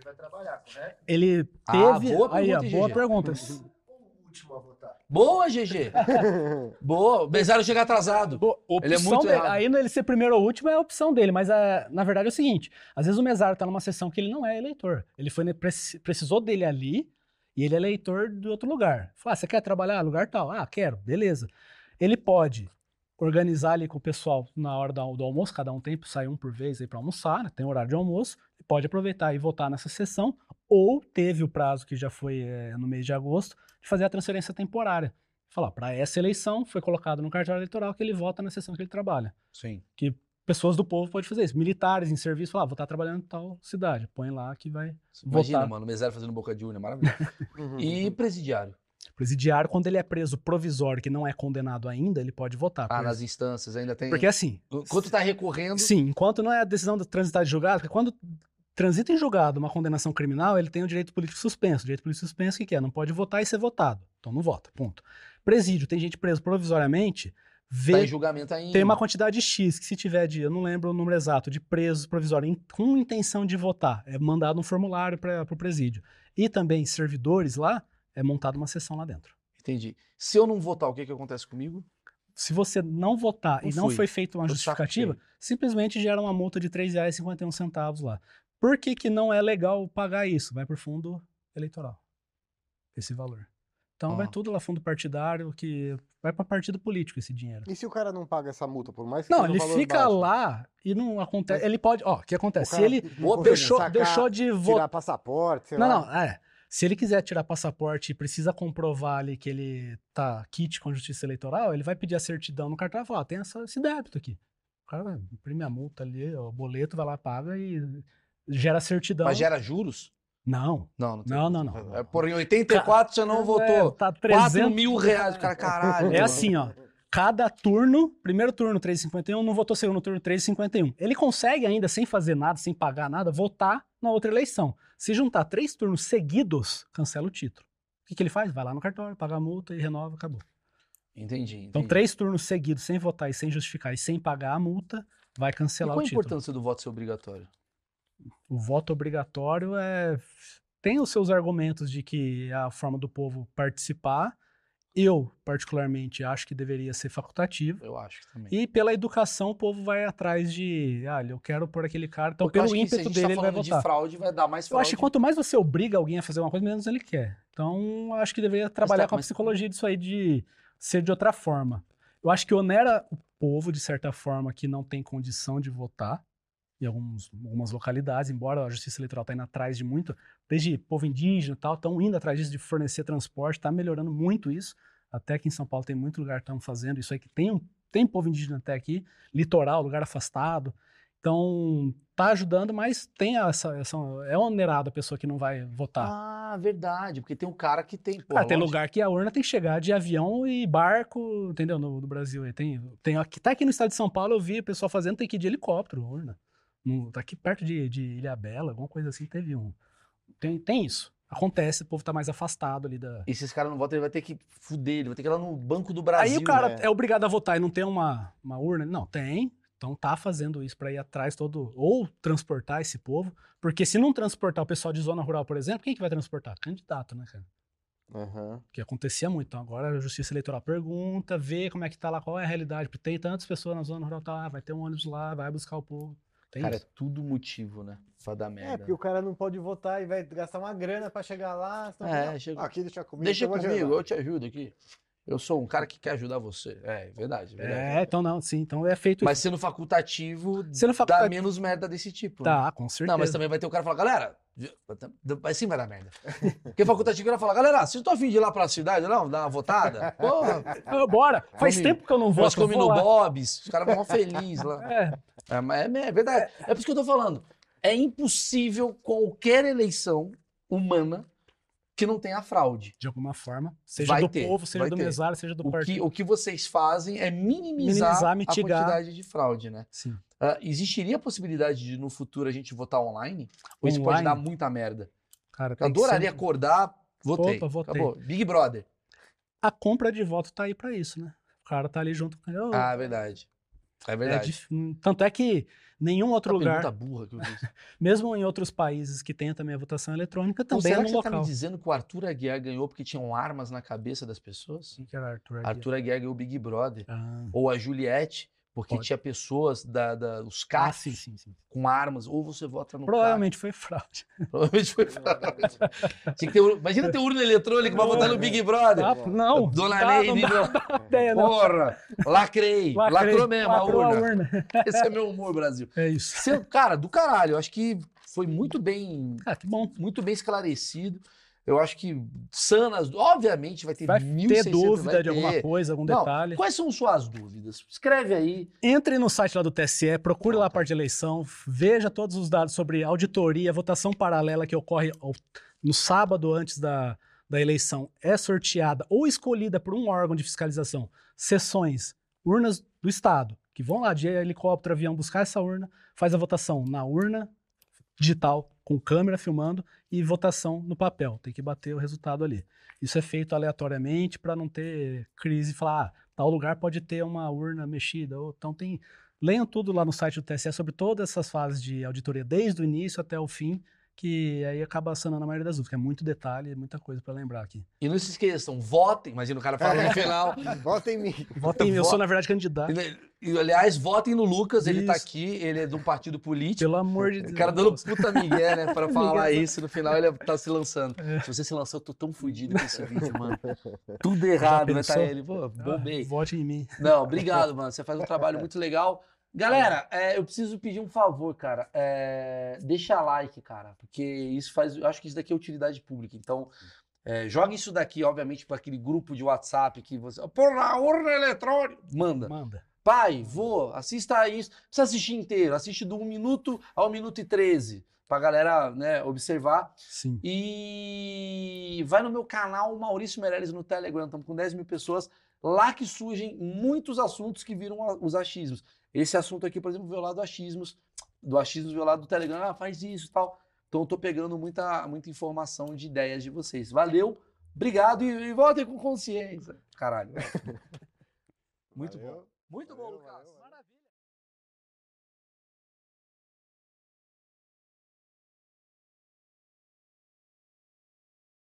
vai trabalhar, correto? Ele Ah, teve. boa aí, ó, pergunta, boa GG. pergunta. O último a votar. Boa, GG! Boa! O chega atrasado. Bo- Ele é muito dele. errado. Aí ele ser primeiro ou último é a opção dele, mas é, na verdade é o seguinte: às vezes o mesário tá numa sessão que ele não é eleitor. Ele foi preci- precisou dele ali e ele é eleitor de outro lugar. Fala, ah, você quer trabalhar lugar tal? Ah, quero, beleza. Ele pode organizar ali com o pessoal na hora do, do almoço, cada um tem, sai um por vez aí para almoçar, né? tem horário de almoço, e pode aproveitar e votar nessa sessão, ou teve o prazo que já foi é, no mês de agosto, de fazer a transferência temporária. Falar, para essa eleição foi colocado no cartório eleitoral que ele vota na sessão que ele trabalha. Sim. Pessoas do povo podem fazer isso. Militares em serviço, falar, ah, vou estar trabalhando em tal cidade. Põe lá que vai Imagina, votar. mano, o Mesário fazendo boca de urna, maravilhoso. E presidiário? Presidiário, quando ele é preso provisório, que não é condenado ainda, ele pode votar. Ah, nas instâncias ainda tem. Porque assim, Enquanto tá recorrendo. sim, enquanto não é a decisão de transitar de julgado, porque quando transita em julgado uma condenação criminal, ele tem o direito político suspenso. O direito político suspenso, o que, que é? Não pode votar e ser votado. Então não vota, ponto. Presídio, tem gente preso provisoriamente, vê, Tá em julgamento ainda. tem uma quantidade X, que se tiver de, eu não lembro o número exato, de presos provisórios com intenção de votar, é mandado um formulário para o presídio. E também servidores lá, é montada uma sessão lá dentro. Entendi. Se eu não votar, o que, que acontece comigo? Se você não votar Não e não fui. foi feita uma saco justificativa, simplesmente gera uma multa de R$ 3,51 lá. Por que, que não é legal pagar isso? Vai para o fundo eleitoral. Esse valor. Então vai Ah. tudo lá fundo partidário, que vai para partido político esse dinheiro. E se o cara não paga essa multa, por mais que Não, seja ele valor fica baixo? lá e não acontece. Mas Ele pode. Ó, o que O acontece? Se cara ele deixou, sacar, deixou de votar. Tirar passaporte, sei Não, lá. não, é. Se ele quiser tirar passaporte e precisa comprovar ali que ele tá kit com justiça eleitoral, ele vai pedir a certidão no cartão e falar, tem essa- esse débito aqui. O cara vai imprimir a multa ali, o boleto, vai lá, paga e gera certidão. Mas gera juros? Não. Não, não tem. Não, não, não. É, por em 84 você não É, votou. tá 4 300... mil reais. Cara, caralho. É assim, ó. Cada turno, primeiro turno 3,51, não votou segundo turno 3,51. Ele consegue ainda, sem fazer nada, sem pagar nada, votar na outra eleição. Se juntar três turnos seguidos, cancela o título. O que, que ele faz? Vai lá no cartório, paga a multa e renova, acabou. Entendi, entendi. Então, três turnos seguidos, sem votar e sem justificar e sem pagar a multa, vai cancelar qual o a título. importância do voto ser obrigatório? O voto obrigatório é. Tem os seus argumentos de que é a forma do povo participar. Eu, particularmente, acho que deveria ser facultativo. Eu acho que também. E pela educação, o povo vai atrás de. Ah, eu quero por aquele cara. Então, Porque eu pelo que ímpeto gente dele, tá ele vai falando de votar. fraude, vai dar mais Eu fraude. acho que quanto mais você obriga alguém a fazer uma coisa, menos ele quer. Então, eu acho que deveria trabalhar tá, com a mas- psicologia disso aí de ser de outra forma. Eu acho que onera o povo, de certa forma, que não tem condição de votar em alguns, algumas localidades, embora a Justiça Eleitoral está indo atrás de muito, desde povo indígena e tal, estão indo atrás disso de fornecer transporte, está melhorando muito isso. Até aqui em São Paulo tem muito lugar que estão fazendo isso aí, que tem, um, tem povo indígena até aqui, litoral, lugar afastado. Então, tá ajudando, mas tem essa, essa é onerado a pessoa que não vai votar. Ah, verdade. Porque tem um cara que tem. Cara, tem lógico. lugar que a urna tem que chegar de avião e barco, entendeu? No, no Brasil. Tem, tem aqui, tá aqui no estado de São Paulo, eu vi o pessoal fazendo, tem que ir de helicóptero, urna. No, tá aqui perto de, de Ilha Bela, alguma coisa assim, teve um. Tem, tem isso. Acontece, o povo tá mais afastado ali da. E se esse cara não vota, ele vai ter que fuder, ele vai ter que ir lá no Banco do Brasil. Aí o cara né? é obrigado a votar e não tem uma, uma urna? Não, tem. Então tá fazendo isso para ir atrás todo. Ou transportar esse povo. Porque se não transportar o pessoal de zona rural, por exemplo, quem que vai transportar? Candidato, né, cara? Aham. que acontecia muito. Então agora a Justiça Eleitoral pergunta, vê como é que tá lá, qual é a realidade. Porque tem tantas pessoas na zona rural, tá, ah, vai ter um ônibus lá, vai buscar o povo. Tem Cara, é isso. tudo motivo, né? Pra dar É, merda. porque o cara não pode votar e vai gastar uma grana pra chegar lá. É, chega- "Ah, Aqui, deixa comigo. Deixa eu comigo, ajudar." eu te ajudo aqui. Eu sou um cara que quer ajudar você. É, verdade, verdade. É, então não, sim, então é feito Mas sendo facultativo, Sendo dá facultativo- menos merda desse tipo. né? Tá, com certeza. Não, mas também vai ter o cara que fala, galera, mas sim vai dar merda. Porque facultativo o cara fala, galera, vocês estão afim de ir lá pra cidade, não? Dar uma votada? Porra, Ah, bora! Faz tempo que eu não vou. nós comemos no Bob's, os caras vão felizes lá. É, É, mas é, é verdade. É por isso que eu tô falando. É impossível qualquer eleição humana que não tenha fraude. de alguma forma. Seja Vai do ter, povo, seja do ter. mesário, seja do O que, partido. o que vocês fazem é minimizar, Minimizar, mitigar. a quantidade de fraude, né? Sim. Ah, existiria a possibilidade de no futuro a gente votar online? Ou isso pode Online? dar muita merda? Cara, Eu que adoraria ser- acordar, votei. Opa, votei. Acabou. Big Brother. A compra de voto tá aí pra isso, né? O cara tá ali junto com ele. Ah, é verdade. É é verdade. hum, Tanto é que nenhum outro Uma lugar, pergunta burra que eu fiz. mesmo em outros países que tenha também a votação eletrônica, Então, também é será no que você tá local. me dizendo que o Arthur Aguiar ganhou porque tinham armas na cabeça das pessoas? Quem que era Arthur Aguiar? Arthur Aguiar ganhou o Big Brother. Ah, Ou a Juliette, porque Pode. tinha pessoas, da, da, os ah, caras sim, sim, sim. com armas. Ou você vota no Provavelmente foi fraude. Provavelmente foi fraude. Tinha que ter, imagina ter urna eletrônica pra votar no Big Brother. Ah, não, Dona dá- Neide, não dá ideia, não. porra, lacrei. Lacrei, Lacrou mesmo lacrou a urna. Esse é meu humor, Brasil. É isso. Você- cara, do caralho. Acho que foi muito bem, Ah, que bom. muito bem esclarecido. Eu acho que sanas, obviamente vai ter Vai 1.600, ter dúvida vai de alguma coisa, algum Não, detalhe. Quais são suas dúvidas? Escreve aí. Entre no site lá do TSE, procure lá a parte de eleição, veja todos os dados sobre auditoria, votação paralela que ocorre no sábado antes da, da eleição. É sorteada ou escolhida por um órgão de fiscalização. Sessões, urnas do Estado, que vão lá de helicóptero, avião buscar essa urna, faz a votação na urna digital com câmera filmando e votação no papel. Tem que bater o resultado ali. Isso é feito aleatoriamente para não ter crise e falar, ah, tal lugar pode ter uma urna mexida. Ou, então tem. Leiam tudo lá no site do TSE sobre todas essas fases de auditoria, desde o início até o fim, que aí acaba sanando a maioria das dúvidas, que é muito detalhe, muita coisa para lembrar aqui. E não se esqueçam, votem. Imagina o cara falando no final. Vota em mim. Votem em mim, eu sou, na verdade, candidato. E, aliás, votem no Lucas, ele tá Isso. aqui, ele é de um partido político. Pelo amor de Deus. O cara dando puta migué, né? Pra falar isso, no final ele tá se lançando. Se você se lançou, eu tô tão fudido com esse vídeo, mano. Tudo errado, vai estar pensou? ele. Pô, Ah, bombei. vote em mim. Não, obrigado, mano. Você faz um trabalho muito legal. Galera, é, eu preciso pedir um favor, cara. É, deixa like, cara, porque isso faz. Eu acho que isso daqui é utilidade pública. Então, é, joga isso daqui, obviamente, para aquele grupo de WhatsApp que você. Por na urna eletrônica. Manda. Manda. Pai, vô, assista isso. Precisa assistir inteiro. Assiste do 1 minuto ao minuto e 13. Pra galera né, observar. Sim. E vai no meu canal Maurício Meirelles no Telegram, estamos com 10 mil pessoas. Lá que surgem muitos assuntos que viram os achismos. Esse assunto aqui, por exemplo, veio lá do achismos, do achismos veio lá do Telegram, ah, faz isso e tal. Então eu tô pegando muita, muita informação de ideias de vocês. Valeu, obrigado e, e voltem com consciência. Caralho. Muito Valeu. bom. Muito bom, Valeu, Lucas. valeu, valeu. Maravilha.